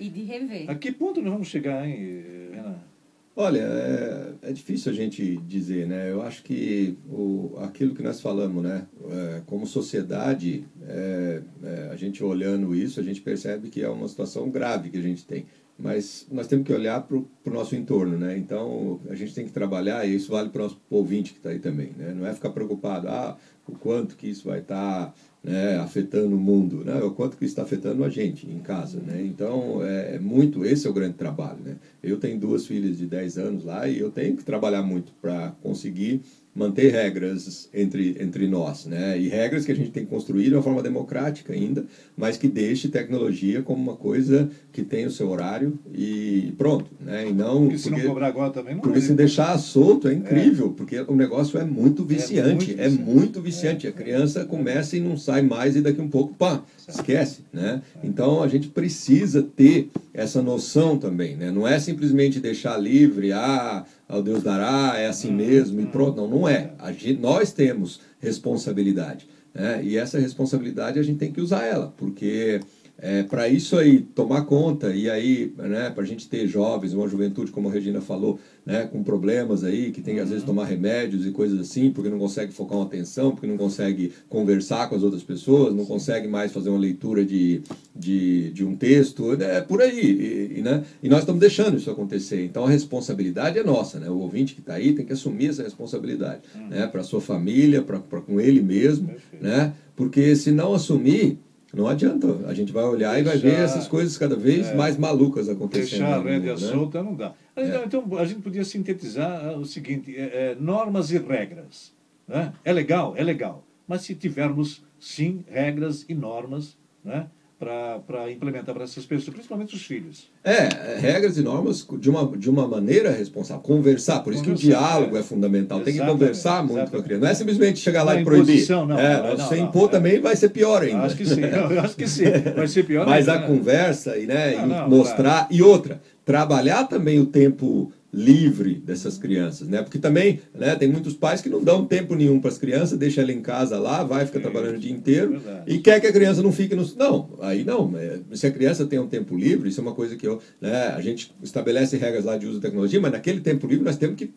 E de rever. A que ponto nós vamos chegar, hein, Renan? Olha, é, é, difícil a gente dizer, né? Eu acho que o, aquilo que nós falamos, né? É, como sociedade, é, é a gente olhando isso, a gente percebe que é uma situação grave que a gente tem. Mas nós temos que olhar para o nosso entorno, né? Então, a gente tem que trabalhar, e isso vale para o nosso ouvinte que está aí também, né? Não é ficar preocupado, ah, o quanto que isso vai estar... Tá né, afetando o mundo, né, o quanto que está afetando a gente em casa, né? Então é, é muito esse é o grande trabalho, né? Eu tenho duas filhas de 10 anos lá e eu tenho que trabalhar muito para conseguir manter regras entre, entre nós, né? E regras que a gente tem que construir de uma forma democrática ainda, mas que deixe tecnologia como uma coisa que tem o seu horário e pronto, né? E não porque se porque, não cobrar agora também não Porque é. se deixar solto é incrível, é. porque o negócio é muito viciante, é muito viciante. É muito viciante. A criança começa e não sai mais e daqui um pouco, pá, esquece, né? Então a gente precisa ter essa noção também, né? Não é simplesmente deixar livre, ah, ao Deus dará, é assim mesmo e pronto. Não, não é. Gente, nós temos responsabilidade. Né? E essa responsabilidade a gente tem que usar ela, porque é, para isso aí tomar conta e aí né, para a gente ter jovens, uma juventude como a Regina falou, né, com problemas aí que tem que às vezes tomar remédios e coisas assim porque não consegue focar uma atenção, porque não consegue conversar com as outras pessoas, não consegue mais fazer uma leitura de, de, de um texto, é por aí e, e, né, e nós estamos deixando isso acontecer. Então a responsabilidade é nossa, né? O ouvinte que está aí tem que assumir essa responsabilidade, uhum. né, para sua família, para com ele mesmo, né? Porque se não assumir não adianta. A gente vai olhar Deixar, e vai ver essas coisas cada vez é, mais malucas acontecendo. Deixar a rédea né? solta não dá. É. Então, a gente podia sintetizar ah, o seguinte: é, é, normas e regras. Né? É legal? É legal. Mas se tivermos, sim, regras e normas, né? Para implementar para essas pessoas, principalmente os filhos. É, regras e normas de uma, de uma maneira responsável. Conversar, por isso conversar, que o diálogo é, é fundamental. Tem que conversar muito exatamente. com a criança. Não é simplesmente chegar lá não, e proibir. Não, é, não, se impor também vai ser pior ainda. Acho que sim, acho que sim. Vai ser pior Mas ainda, a né? conversa e, né, e mostrar. E outra, trabalhar também o tempo livre dessas crianças, né? Porque também, né, tem muitos pais que não dão tempo nenhum para as crianças, deixa ela em casa lá, vai ficar trabalhando o dia inteiro e quer que a criança não fique no não, aí não. É, se a criança tem um tempo livre, isso é uma coisa que eu, né, a gente estabelece regras lá de uso de tecnologia, mas naquele tempo livre nós temos que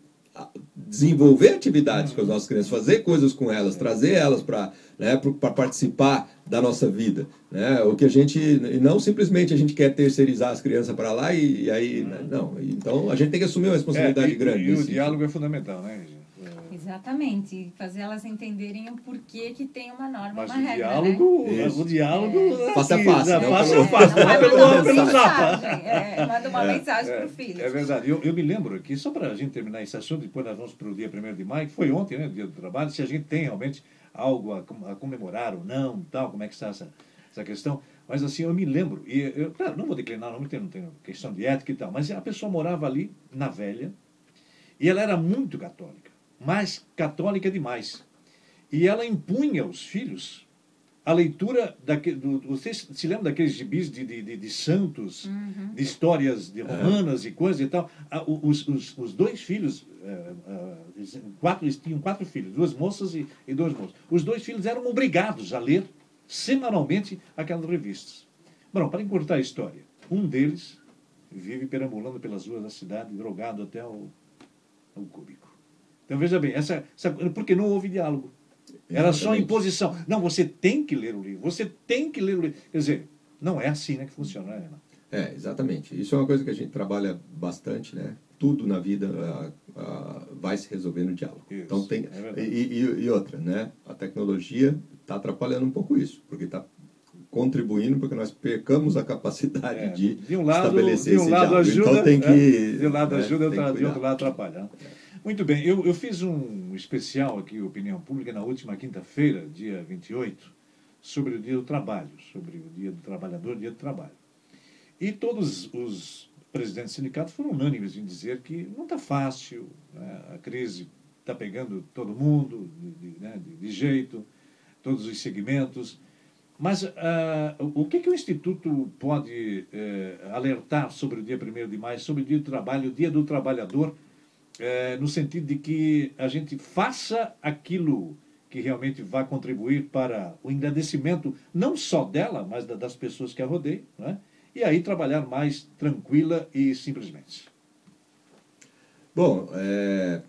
desenvolver atividades com as nossas crianças, fazer coisas com elas, trazer elas para né, para participar da nossa vida. Né? O que a gente. E não simplesmente a gente quer terceirizar as crianças para lá e, e aí. Né? Não. Então a gente tem que assumir uma responsabilidade é, e, grande. E o diálogo é fundamental, né, Exatamente, fazer elas entenderem o porquê que tem uma norma, Mas uma o regra, diálogo, né? o diálogo É. Face a É, face pelo- a não é pelo, manda uma pelo zap. mensagem, é, manda uma mensagem É, pro filho. É verdade. Eu, eu me lembro que, só para a gente terminar esse assunto, depois nós vamos para o dia 1 de maio, que foi ontem, né, dia do trabalho, se a gente tem realmente algo a, com- a comemorar ou não, tal, como é que está essa, essa questão. Mas assim, eu me lembro, e eu, claro, não vou declinar, não, não tenho questão de ética e tal, mas a pessoa morava ali, na velha, e ela era muito católica, mas católica demais. E ela impunha aos filhos a leitura daquele. Do, vocês se lembram daqueles gibis de, de, de, de santos, de histórias de romanas e coisas e tal? Ah, Os, os, os dois filhos, eh, ah, eles- quatro, eles tinham quatro filhos, duas moças e, e dois moços. Os dois filhos eram obrigados a ler semanalmente aquelas revistas. Bom, para encurtar a história, um deles vive perambulando pelas ruas da cidade, drogado até o, o cúbico. Então veja bem, essa, essa, porque não houve diálogo. Era só imposição. Não, você tem que ler o livro, você tem que ler o livro. Quer dizer, não é assim né, que funciona, né, Ana? É, exatamente. Isso é uma coisa que a gente trabalha bastante, né? Tudo na vida vai se resolver no diálogo. Isso, então tem é e, e- e outra, né? A tecnologia está atrapalhando um pouco isso, porque está contribuindo para que nós percamos a capacidade É, de, de um lado, estabelecer de um esse lado diálogo. ajuda, então tem que é, de um lado né, ajuda, outra- de outro lado atrapalha. Muito bem, eu, eu fiz um especial aqui, Opinião Pública, na última quinta-feira, dia 28, sobre o Dia do Trabalho, sobre o Dia do Trabalhador, Dia do Trabalho. E todos os presidentes do sindicato foram unânimes em dizer que não está fácil, né, a crise está pegando todo mundo de, de- né, de- de jeito, todos os segmentos. Mas ah, o que, que o Instituto pode eh, alertar sobre o dia 1 de maio, sobre o dia do trabalho, o dia do trabalhador, eh, no sentido de que a gente faça aquilo que realmente vai contribuir para o engrandecimento, não só dela, mas da- das pessoas que a rodeiam, né? e aí trabalhar mais tranquila e simplesmente. Bom, é,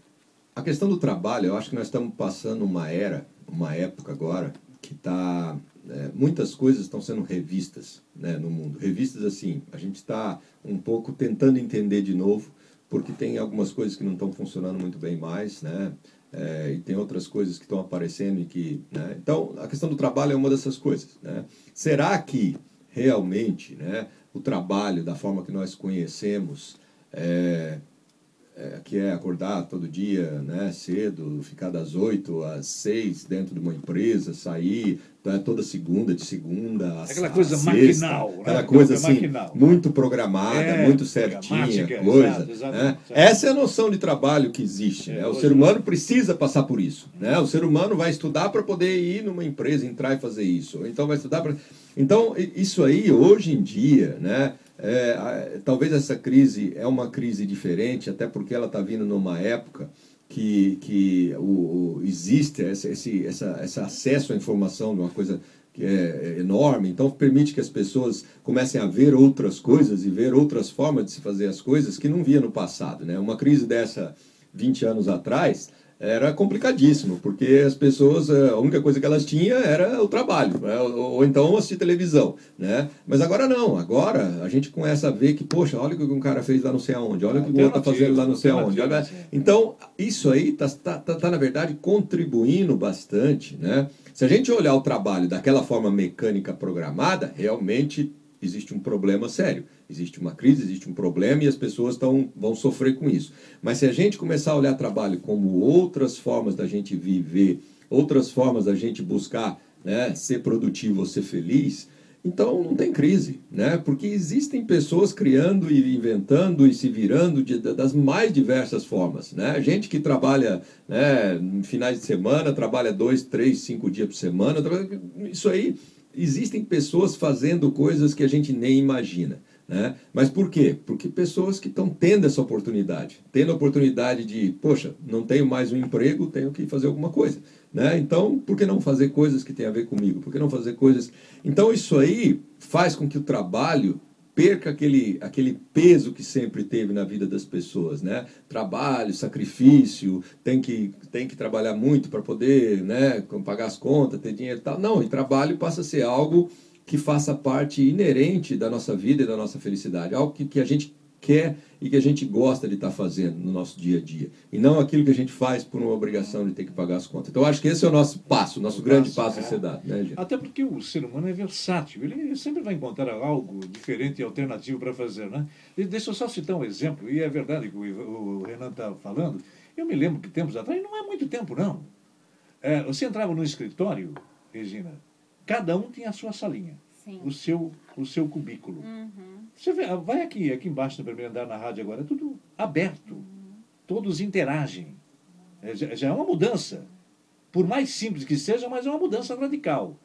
a questão do trabalho, eu acho que nós estamos passando uma era, uma época agora, que está. muitas coisas estão sendo revistas né, no mundo. Revistas assim, a gente está um pouco tentando entender de novo, porque tem algumas coisas que não estão funcionando muito bem mais, né? É, e tem outras coisas que estão aparecendo e que. Né? Então, a questão do trabalho é uma dessas coisas. Né? Será que realmente né, o trabalho, da forma que nós conhecemos, é, é, que é acordar todo dia né, cedo, ficar das 8 às 6 dentro de uma empresa, sair né, toda segunda, de segunda a Aquela a coisa sexta, maquinal, né? Aquela coisa assim, maquinal. muito programada, É, muito certinha, coisa. exato, né? Essa é a noção de trabalho que existe. É, né? O ser humano precisa passar por isso. Né? O ser humano vai estudar para poder ir numa empresa, entrar e fazer isso. Então vai estudar para. Então, isso aí, hoje em dia, né? é, talvez essa crise é uma crise diferente, até porque ela está vindo numa época que, que o, o- existe esse, esse, essa, esse acesso à informação de uma coisa que é enorme, então permite que as pessoas comecem a ver outras coisas e ver outras formas de se fazer as coisas que não via no passado. Né? Uma crise dessa 20 anos atrás era complicadíssimo, porque as pessoas, eh, a única coisa que elas tinham era o trabalho, né? ou, ou então assistir televisão. Né? Mas agora não, agora a gente começa a ver que, poxa, olha o que um cara fez lá não sei aonde, olha o que o outro está fazendo lá não sei aonde. Olha... É. Então, isso aí está, tá, tá, tá, na verdade, contribuindo bastante. Né? Se a gente olhar o trabalho daquela forma mecânica programada, realmente existe um problema sério. Existe uma crise, existe um problema e as pessoas tão, vão sofrer com isso. Mas se a gente começar a olhar trabalho como outras formas da gente viver, outras formas da gente buscar né, ser produtivo ser feliz, então não tem crise, né? Porque existem pessoas criando e inventando e se virando de, das mais diversas formas, né? Gente que trabalha né, finais de semana, trabalha dois, três, cinco dias por semana, isso aí existem pessoas fazendo coisas que a gente nem imagina. Né? Mas por quê? Porque pessoas que estão tendo essa oportunidade, tendo a oportunidade de, poxa, não tenho mais um emprego, tenho que fazer alguma coisa. Né? Então, por que não fazer coisas que têm a ver comigo? Por que não fazer coisas. Então, isso aí faz com que o trabalho perca aquele, aquele peso que sempre teve na vida das pessoas, né? Trabalho, sacrifício, tem que, tem que trabalhar muito para poder né, pagar as contas, ter dinheiro e tal. Não, e trabalho passa a ser algo que faça parte inerente da nossa vida e da nossa felicidade, algo que, que a gente quer e que a gente gosta de estar tá fazendo no nosso dia a dia. E não aquilo que a gente faz por uma obrigação de ter que pagar as contas. Então, acho que esse é o nosso passo, o nosso o grande passo, passo a ser dado. Né, Até porque o ser humano é versátil, ele sempre vai encontrar algo diferente e alternativo para fazer. Né? E deixa eu só citar um exemplo, e é verdade que o, Renan está falando. Eu me lembro que tempos atrás, não é muito tempo não. É, você entrava no escritório, Regina, cada um tinha a sua salinha. Sim. o seu, o seu cubículo. Uhum. Você vê, vai aqui, aqui embaixo no primeiro andar na rádio agora, é tudo aberto. Todos interagem. É, já, já, é uma mudança. Por mais simples que seja, mas é uma mudança radical.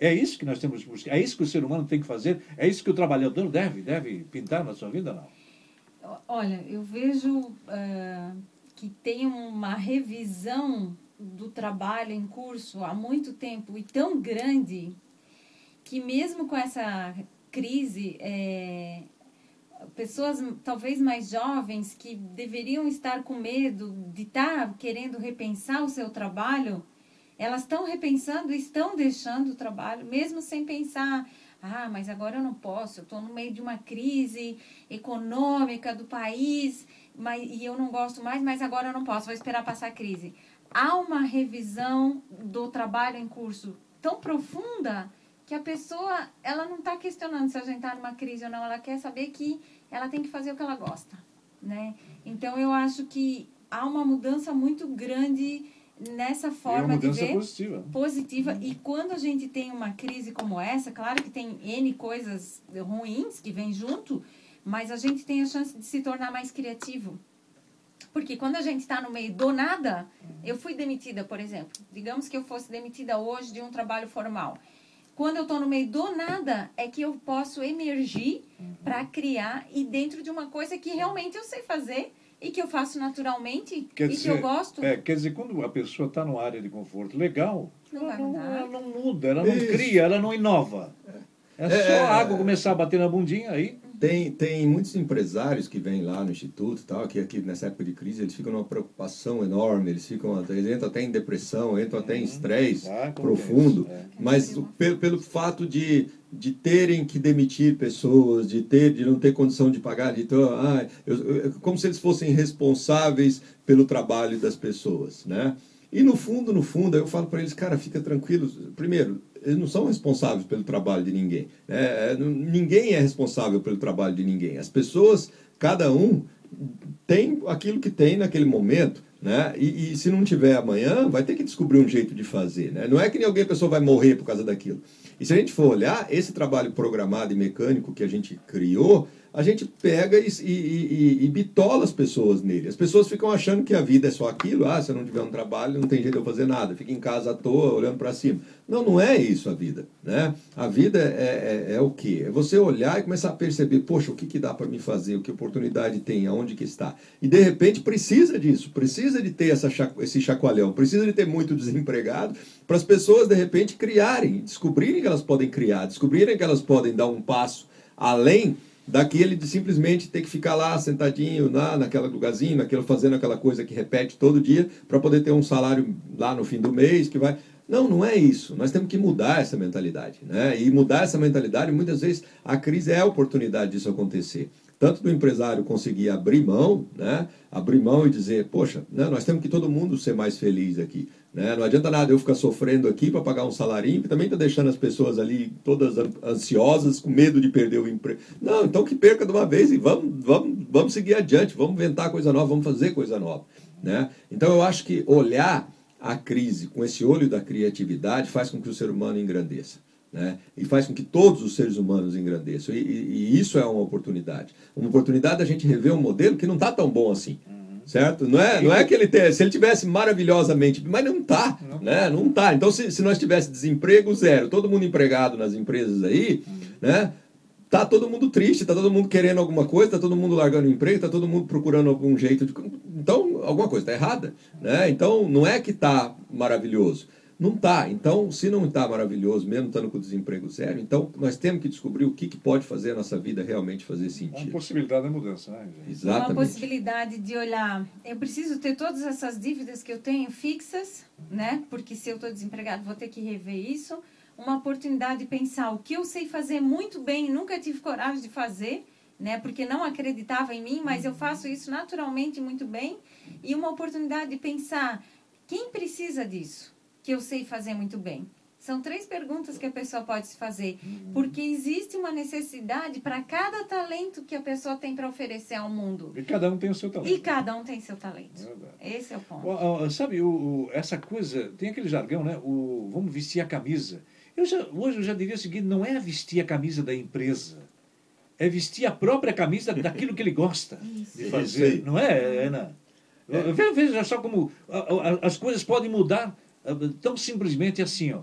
É isso que nós temos que buscar. É isso que o ser humano tem que fazer. É isso que o trabalhador deve, deve pintar na sua vida, não? Olha, eu vejo uh, que tem uma revisão do trabalho em curso há muito tempo e tão grande que mesmo com essa crise, é, pessoas talvez mais jovens que deveriam estar com medo de estar querendo repensar o seu trabalho, elas estão repensando e estão deixando o trabalho, mesmo sem pensar, ah, mas agora eu não posso, eu estou no meio de uma crise econômica do país mas, e eu não gosto mais, mas agora eu não posso, vou esperar passar a crise. Há uma revisão do trabalho em curso tão profunda que a pessoa ela não está questionando se a gente está numa crise ou não, ela quer saber que ela tem que fazer o que ela gosta, né? Então eu acho que há uma mudança muito grande nessa forma de ver positiva, positiva. Uhum. e quando a gente tem uma crise como essa, claro que tem n coisas ruins que vêm junto, mas a gente tem a chance de se tornar mais criativo. Porque quando a gente está no meio do nada, eu fui demitida, por exemplo. Digamos que eu fosse demitida hoje de um trabalho formal quando eu estou no meio do nada, é que eu posso emergir uhum. para criar e dentro de uma coisa que realmente eu sei fazer e que eu faço naturalmente quer e dizer, que eu gosto. É, quer dizer, quando a pessoa está numa área de conforto legal, não ela, não, ela não muda, ela não cria, ela não inova. É, é só a água começar a bater na bundinha aí. Tem, tem muitos empresários que vêm lá no Instituto tal, que aqui nessa época de crise eles ficam numa preocupação enorme, eles ficam eles entram até em depressão, entram até em uhum. estresse ah, profundo, é. mas pelo, pelo fato de, de terem que demitir pessoas, de ter de não ter condição de pagar, de então, ah, eu, eu, como se eles fossem responsáveis pelo trabalho das pessoas, né? E no fundo, no fundo, eu falo para eles, cara, fica tranquilo. Primeiro, eles não são responsáveis pelo trabalho de ninguém. Né? É, ninguém é responsável pelo trabalho de ninguém. As pessoas, cada um, tem aquilo que tem naquele momento. Né? E, e, se não tiver amanhã, vai ter que descobrir um jeito de fazer. Né? Não é que alguém pessoa vai morrer por causa daquilo. E se a gente for olhar, esse trabalho programado e mecânico que a gente criou, a gente pega e, e, e, e, bitola as pessoas nele. As pessoas ficam achando que a vida é só aquilo, ah, se eu não tiver um trabalho, não tem jeito de eu fazer nada, fica em casa à toa, olhando para cima. Não, não é isso a vida. Né? A vida é, é, é, o quê? É você olhar e começar a perceber, poxa, o que, que dá para me fazer, o que oportunidade tem, aonde que está. E de repente precisa disso, precisa de ter essa, esse chacoalhão, precisa de ter muito desempregado, para as pessoas de repente criarem, descobrirem que elas podem criar, descobrirem que elas podem dar um passo além daquele de simplesmente ter que ficar lá sentadinho lá naquele lugarzinho, naquele, fazendo aquela coisa que repete todo dia para poder ter um salário lá no fim do mês que vai. Não, não é isso. Nós temos que mudar essa mentalidade. Né? E mudar essa mentalidade, muitas vezes, a crise é a oportunidade disso acontecer tanto do empresário conseguir abrir mão, né? abrir mão e dizer, poxa, né, nós temos que todo mundo ser mais feliz aqui. Né? Não adianta nada eu ficar sofrendo aqui para pagar um salarinho, que também está deixando as pessoas ali todas ansiosas, com medo de perder o emprego. Não, então que perca de uma vez e vamos, vamos, vamos seguir adiante, vamos inventar coisa nova, vamos fazer coisa nova. Né? Então eu acho que olhar a crise com esse olho da criatividade faz com que o ser humano engrandeça. Né? E faz com que todos os seres humanos engrandeçam. E, e, e isso é uma oportunidade. Uma oportunidade da gente rever um modelo que não está tão bom assim. Uhum. Certo? Não é, não é que ele tenha, se ele tivesse maravilhosamente, mas não está, não. né? Não tá. Então se, se nós tivesse desemprego zero, todo mundo empregado nas empresas aí, uhum. né? Tá todo mundo triste, tá todo mundo querendo alguma coisa, tá todo mundo largando o emprego, tá todo mundo procurando algum jeito de então alguma coisa está errada, né? Então não é que tá maravilhoso, não está. Então, se não está maravilhoso, mesmo estando com o desemprego zero, então nós temos que descobrir o que, que pode fazer a nossa vida realmente fazer sentido. Uma possibilidade de mudança, né? Exatamente. Uma possibilidade de olhar, eu preciso ter todas essas dívidas que eu tenho fixas, né? Porque se eu estou desempregado, vou ter que rever isso. Uma oportunidade de pensar o que eu sei fazer muito bem e nunca tive coragem de fazer né? Porque não acreditava em mim, mas eu faço isso naturalmente muito bem e uma oportunidade de pensar quem precisa disso que eu sei fazer muito bem. São três perguntas que a pessoa pode se fazer, uhum. porque existe uma necessidade para cada talento que a pessoa tem para oferecer ao mundo. E cada um tem o seu talento. E cada um tem seu talento. É Esse é o ponto. sabe, o, o, essa coisa, tem aquele jargão, né? O, vamos vestir a camisa. Eu já, hoje eu já diria o seguinte: não é vestir a camisa da empresa, é vestir a própria camisa daquilo que ele gosta Isso. de fazer. Não é, Ana? É. Veja só como as coisas podem mudar tão simplesmente assim, ó.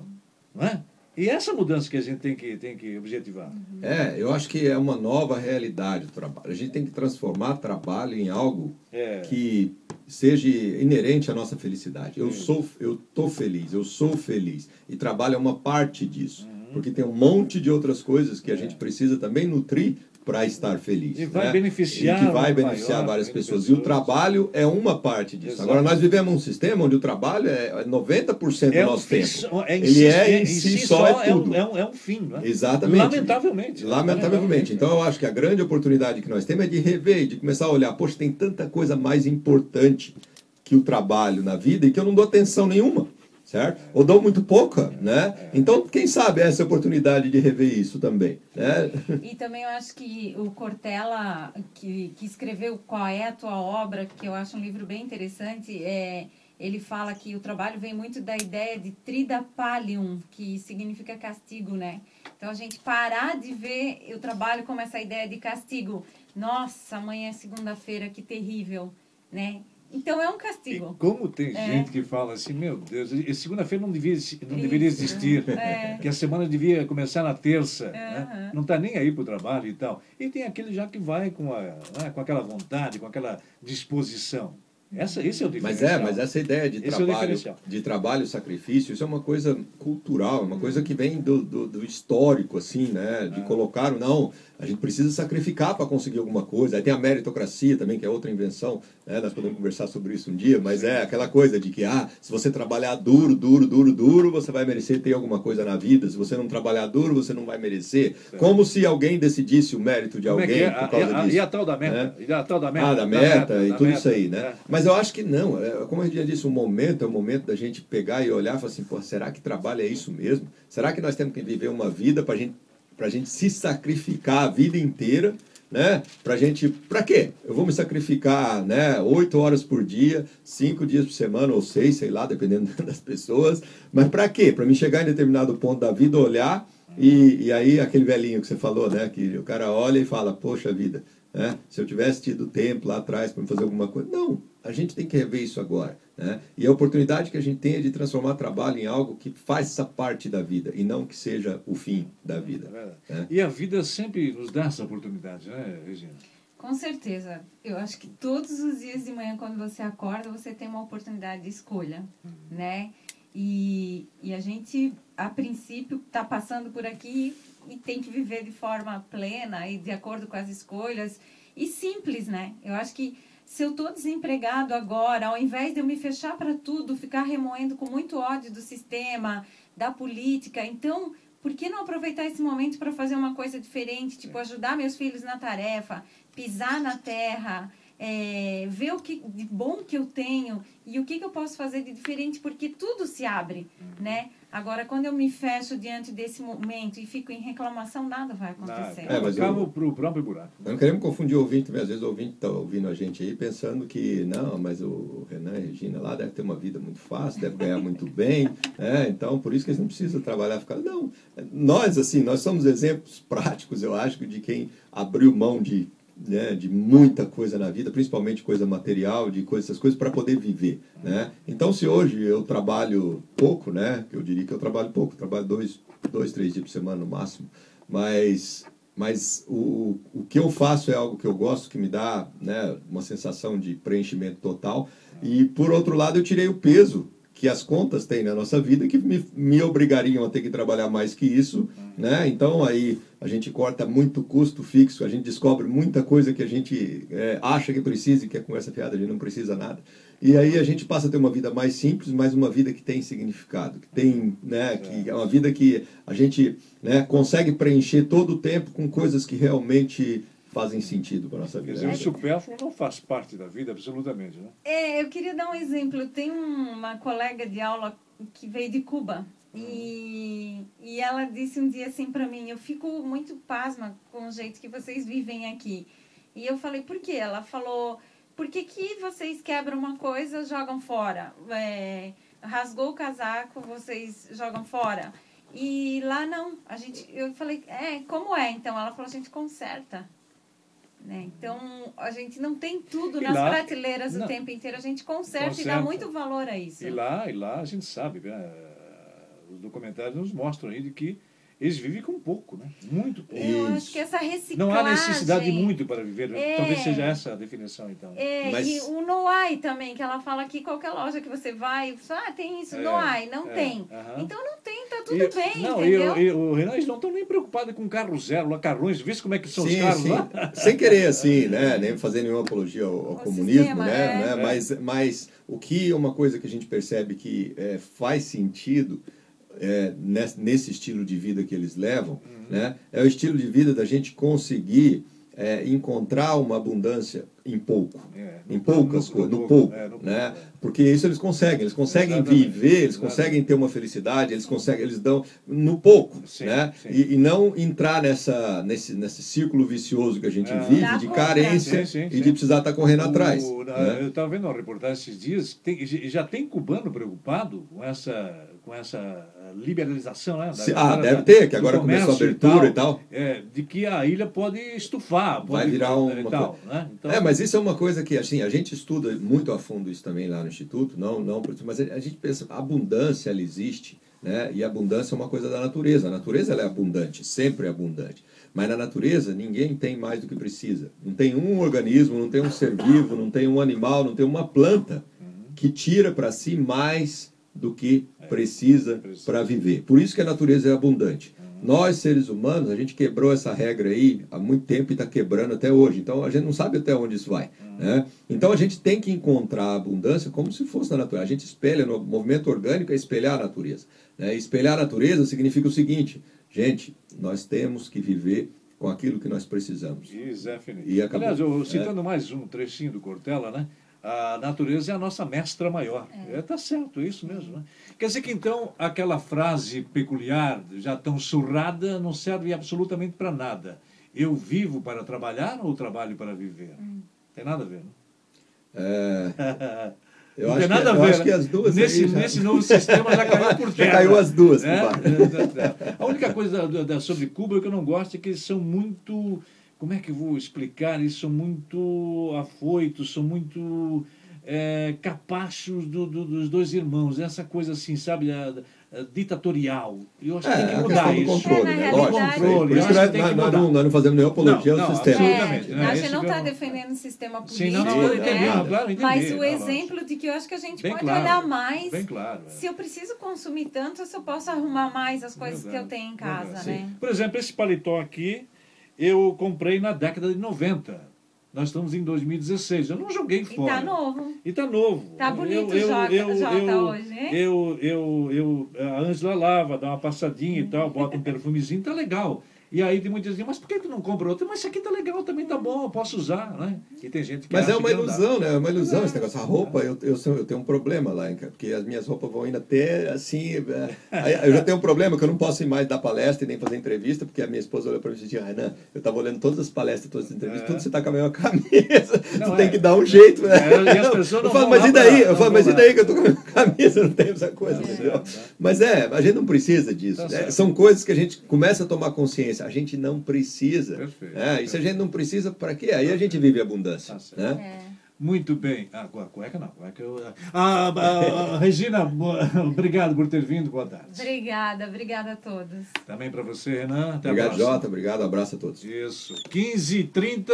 Não é? E essa mudança que a gente tem que, tem que objetivar. É, eu acho que é uma nova realidade do trabalho. A gente tem que transformar trabalho em algo é. que seja inerente à nossa felicidade. Eu sou, eu tô feliz, eu sou feliz. E trabalho é uma parte disso. Uhum. Porque tem um monte de outras coisas que a é. gente precisa também nutrir para estar feliz. E vai né? beneficiar. E que vai beneficiar maior, várias pessoas. E o trabalho é uma parte disso. Exato. Agora, nós vivemos um sistema onde o trabalho é 90% é do nosso tempo. É Ele é em si, si só, é, tudo. É um, é um fim. Não é? Exatamente. Lamentavelmente. Lamentavelmente. Então, eu acho que a grande oportunidade que nós temos é de rever, de começar a olhar, poxa, tem tanta coisa mais importante que o trabalho na vida e que eu não dou atenção nenhuma certo? Ou dão muito pouca, né? Então, quem sabe essa oportunidade de rever isso também, né? E também eu acho que o Cortella, que, que escreveu Qual é a Tua Obra, que eu acho um livro bem interessante, é, ele fala que o trabalho vem muito da ideia de tridapalium, que significa castigo, né? Então, a gente parar de ver o trabalho como essa ideia de castigo. Nossa, amanhã é segunda-feira, que terrível, né? Então é um castigo. E como tem é. gente que fala assim, meu Deus, segunda-feira não, devia, não deveria existir, é. que a semana devia começar na terça, né? não está nem aí para o trabalho e tal. E tem aquele já que vai com, a, né, com aquela vontade, com aquela disposição. Essa, esse é o diferencial. Mas é, mas essa ideia de esse é trabalho, é de trabalho sacrifício, isso é uma coisa cultural, uma coisa que vem do, do, do histórico, assim, né? De ah. colocar, não, a gente precisa sacrificar para conseguir alguma coisa. Aí tem a meritocracia também, que é outra invenção, né? Nós podemos conversar sobre isso um dia, mas é aquela coisa de que, ah, se você trabalhar duro, duro, duro, duro, você vai merecer ter alguma coisa na vida. Se você não trabalhar duro, você não vai merecer. Como se alguém decidisse o mérito de Como alguém é, é por causa e a, disso. E a tal da meta? Né? E a tal da meta? Ah, da meta, da meta e tudo meta, isso aí, né? É. Mas eu acho que não. É, como a gente já disse, o momento é o momento da gente pegar e olhar e falar assim, pô, será que trabalho é isso mesmo? Será que nós temos que viver uma vida para gente, a gente se sacrificar a vida inteira né? Pra gente, pra quê? Eu vou me sacrificar, né? Oito horas por dia, cinco dias por semana ou seis, sei lá, dependendo das pessoas. Mas para quê? Para mim chegar em determinado ponto da vida, olhar e, e aí aquele velhinho que você falou, né? Que o cara olha e fala, poxa vida, né? Se eu tivesse tido tempo lá atrás para fazer alguma coisa. Não, a gente tem que rever isso agora. Né? E a oportunidade que a gente tem é de transformar trabalho em algo que faça parte da vida e não que seja o fim da vida. É né? E a vida sempre nos dá essa oportunidade, né, Regina? Com certeza. Eu acho que todos os dias de manhã, quando você acorda, você tem uma oportunidade de escolha, uhum. né? E, e a gente, a princípio, está passando por aqui e tem que viver de forma plena e de acordo com as escolhas e simples, né? Eu acho que se eu estou desempregado agora, ao invés de eu me fechar para tudo, ficar remoendo com muito ódio do sistema, da política, então por que não aproveitar esse momento para fazer uma coisa diferente, tipo ajudar meus filhos na tarefa, pisar na terra, é, ver o que de bom que eu tenho e o que, que eu posso fazer de diferente, porque tudo se abre, né? Agora, quando eu me fecho diante desse momento e fico em reclamação, nada vai acontecer. É, mas eu, para o próprio buraco. Não queremos confundir o ouvinte, às vezes o ouvinte está ouvindo a gente aí pensando que, não, mas o Renan e a Regina lá deve ter uma vida muito fácil, deve ganhar muito bem, é, então por isso que eles não precisam trabalhar. Ficar... Não, nós, assim, nós somos exemplos práticos, eu acho, de quem abriu mão de né, de muita coisa na vida, principalmente coisa material, de coisas, essas coisas, para poder viver. Né? Então, se hoje eu trabalho pouco, né, eu diria que eu trabalho pouco, trabalho dois, dois três dias por semana no máximo, mas, mas o, o que eu faço é algo que eu gosto, que me dá né, uma sensação de preenchimento total. E, por outro lado, eu tirei o peso que as contas têm na nossa vida que me, me obrigariam a ter que trabalhar mais que isso, né? Então aí a gente corta muito custo fixo, a gente descobre muita coisa que a gente é, acha que precisa e que é conversa fiada, a gente não precisa nada. E aí a gente passa a ter uma vida mais simples, mas uma vida que tem significado, que tem, né, que é uma vida que a gente, né, consegue preencher todo o tempo com coisas que realmente fazem sentido para a nossa Quer vida. dizer, o supérfluo não faz parte da vida, absolutamente, né? É, eu queria dar um exemplo. Tem uma colega de aula que veio de Cuba. E, e ela disse um dia assim para mim: Eu fico muito pasma com o jeito que vocês vivem aqui. E eu falei: Por quê? Ela falou: Por que, que vocês quebram uma coisa jogam fora? É, rasgou o casaco, vocês jogam fora. E lá não. A gente, eu falei: É, como é? Então ela falou: A gente conserta. Né? Então, a gente não tem tudo E nas lá- prateleiras não. o tempo inteiro, a gente conserta, e Conserta. dá muito valor a isso. E lá, e lá a gente sabe, né? os documentários nos mostram aí de que eles vivem com pouco, né? Muito pouco. Eu Isso. acho que essa reciclagem... Não há necessidade de muito para viver. né? É. Talvez seja essa a definição, então. É, Mas- e o Noai também, que ela fala que qualquer loja que você vai, ah, tem isso, É, Noai, não é, tem. aham. Então não tem, tá tudo E- bem, não, e, entendeu? o- e o Renan, eles não estão nem preocupados com carro zero, lá, carrões. Vê como é que são os Sim, carros sim. lá. Sem querer, assim, né? Nem fazer nenhuma apologia ao, ao comunismo, sistema, né? é. né? É. Mas, mas o que é uma coisa que a gente percebe que é, faz sentido é, nesse, nesse estilo de vida que eles levam, Uhum. né? É o estilo de vida da gente conseguir é, encontrar uma abundância em pouco. É, em poucas coisas, no no pouco, pouco, é, no né? pouco, é. Porque isso eles conseguem, eles conseguem Exatamente, viver, eles exatamente. conseguem ter uma felicidade, eles conseguem, eles dão no pouco, Sim, né? sim. E, e não entrar nessa nesse, nesse círculo vicioso que a gente É. vive de carência Sim, sim, e de precisar estar correndo atrás. O- na- né? Eu estava vendo uma reportagem esses dias, tem- já tem cubano preocupado com essa, com essa liberalização, né? da- ah, da- deve ter, que agora começou a abertura e tal. É, de que a ilha pode estufar, pode Vai virar e tal, né? Então, É, mas isso é uma coisa que assim, a gente estuda muito a fundo isso também lá no Instituto, não, não, mas a gente pensa, a abundância ela existe, né? E a abundância é uma coisa da natureza. A natureza ela é abundante, sempre é abundante. Mas na natureza ninguém tem mais do que precisa. Não tem um organismo, não tem um ser vivo, não tem um animal, não tem uma planta que tira para si mais do que precisa precisa. para viver. Por isso que a natureza é abundante. Nós, seres humanos, a gente quebrou essa regra aí há muito tempo e está quebrando até hoje. Então a gente não sabe até onde isso vai. Né? Então a gente tem que encontrar a abundância como se fosse na natureza. A gente espelha, no movimento orgânico é espelhar a natureza. Né? Espelhar a natureza significa o seguinte: gente, nós temos que viver com aquilo que nós precisamos. Zé Fini. E acabou. Aliás, eu, É. citando mais um trechinho do Cortella, né? A natureza é a nossa mestra maior. É. tá certo, é isso mesmo. Né? Quer dizer que então aquela frase peculiar, já tão surrada, não serve absolutamente para nada. Eu vivo para trabalhar ou trabalho para viver? Tem nada a ver, né? É, eu não acho tem nada que, a eu ver. acho né? que as duas nesse, já- nesse novo sistema já caiu por Já terra. caiu as duas, É? compadre. A única coisa da- da- sobre Cuba que eu não gosto é que eles são muito. Como é que eu vou explicar? Eles são muito afoitos, são muito é, capachos do- do- dos dois irmãos. Essa coisa assim, sabe, a- a ditatorial. Eu acho que tem É, que a mudar isso. controle, É, na né? realidade-. Controle, Por isso que nós, que tem nós- nós não, nós não fazemos nenhuma apologia Não, ao não, sistema. absolutamente. É, né? a gente não está eu- defendendo o sistema político, Sim, não, não, né? não, claro, entendi. Mas o exemplo de que eu acho que a gente Bem pode claro. olhar mais. Bem claro. é. Se eu preciso consumir tanto, se eu posso arrumar mais as coisas que eu tenho em casa, verdade. né? Por exemplo, esse paletó aqui eu comprei na década de 90. Nós estamos em 2016. Eu não joguei E fora. tá novo. E tá novo. Tá bonito o Jota- Jota hoje, hein? Eu, eu, eu, a Ângela lava, dá uma passadinha e tal, bota um perfumezinho, tá legal. E aí tem muitos dizem, mas por que tu não compra outro? Mas isso aqui tá legal, também tá bom, eu posso usar, né? E tem gente que Mas é uma ilusão, né? É uma ilusão esse negócio. A roupa, eu, eu, sou- eu tenho um problema lá, porque as minhas roupas vão indo até assim. é, eu já tenho um problema que eu não posso ir mais dar palestra e nem fazer entrevista, porque a minha esposa olhou pra mim e disse: Renan, eu tava olhando todas as palestras, todas as entrevistas, É. tudo você tá com a mesma camisa. Não, tem é. que dar um jeito, né? É, eu falo, mas e daí? eu falo, mas e daí que eu tô com a mesma camisa? Não tem essa coisa, entendeu? Mas é, a gente não precisa disso. Tá né? São coisas que a gente começa a tomar consciência. A gente não precisa. Perfeito, né? E se a gente não precisa, para quê? Aí a gente vive abundância. Tá né? É. Muito bem. Ah, cu- cueca não. Cueca eu... ah, ah, ah, Regina, boa- obrigado por ter vindo. Boa tarde. Obrigada, obrigada a todos. Também para você, Renan. Até Obrigado. Jota. Obrigado. Abraço a todos. Isso. 15 h 30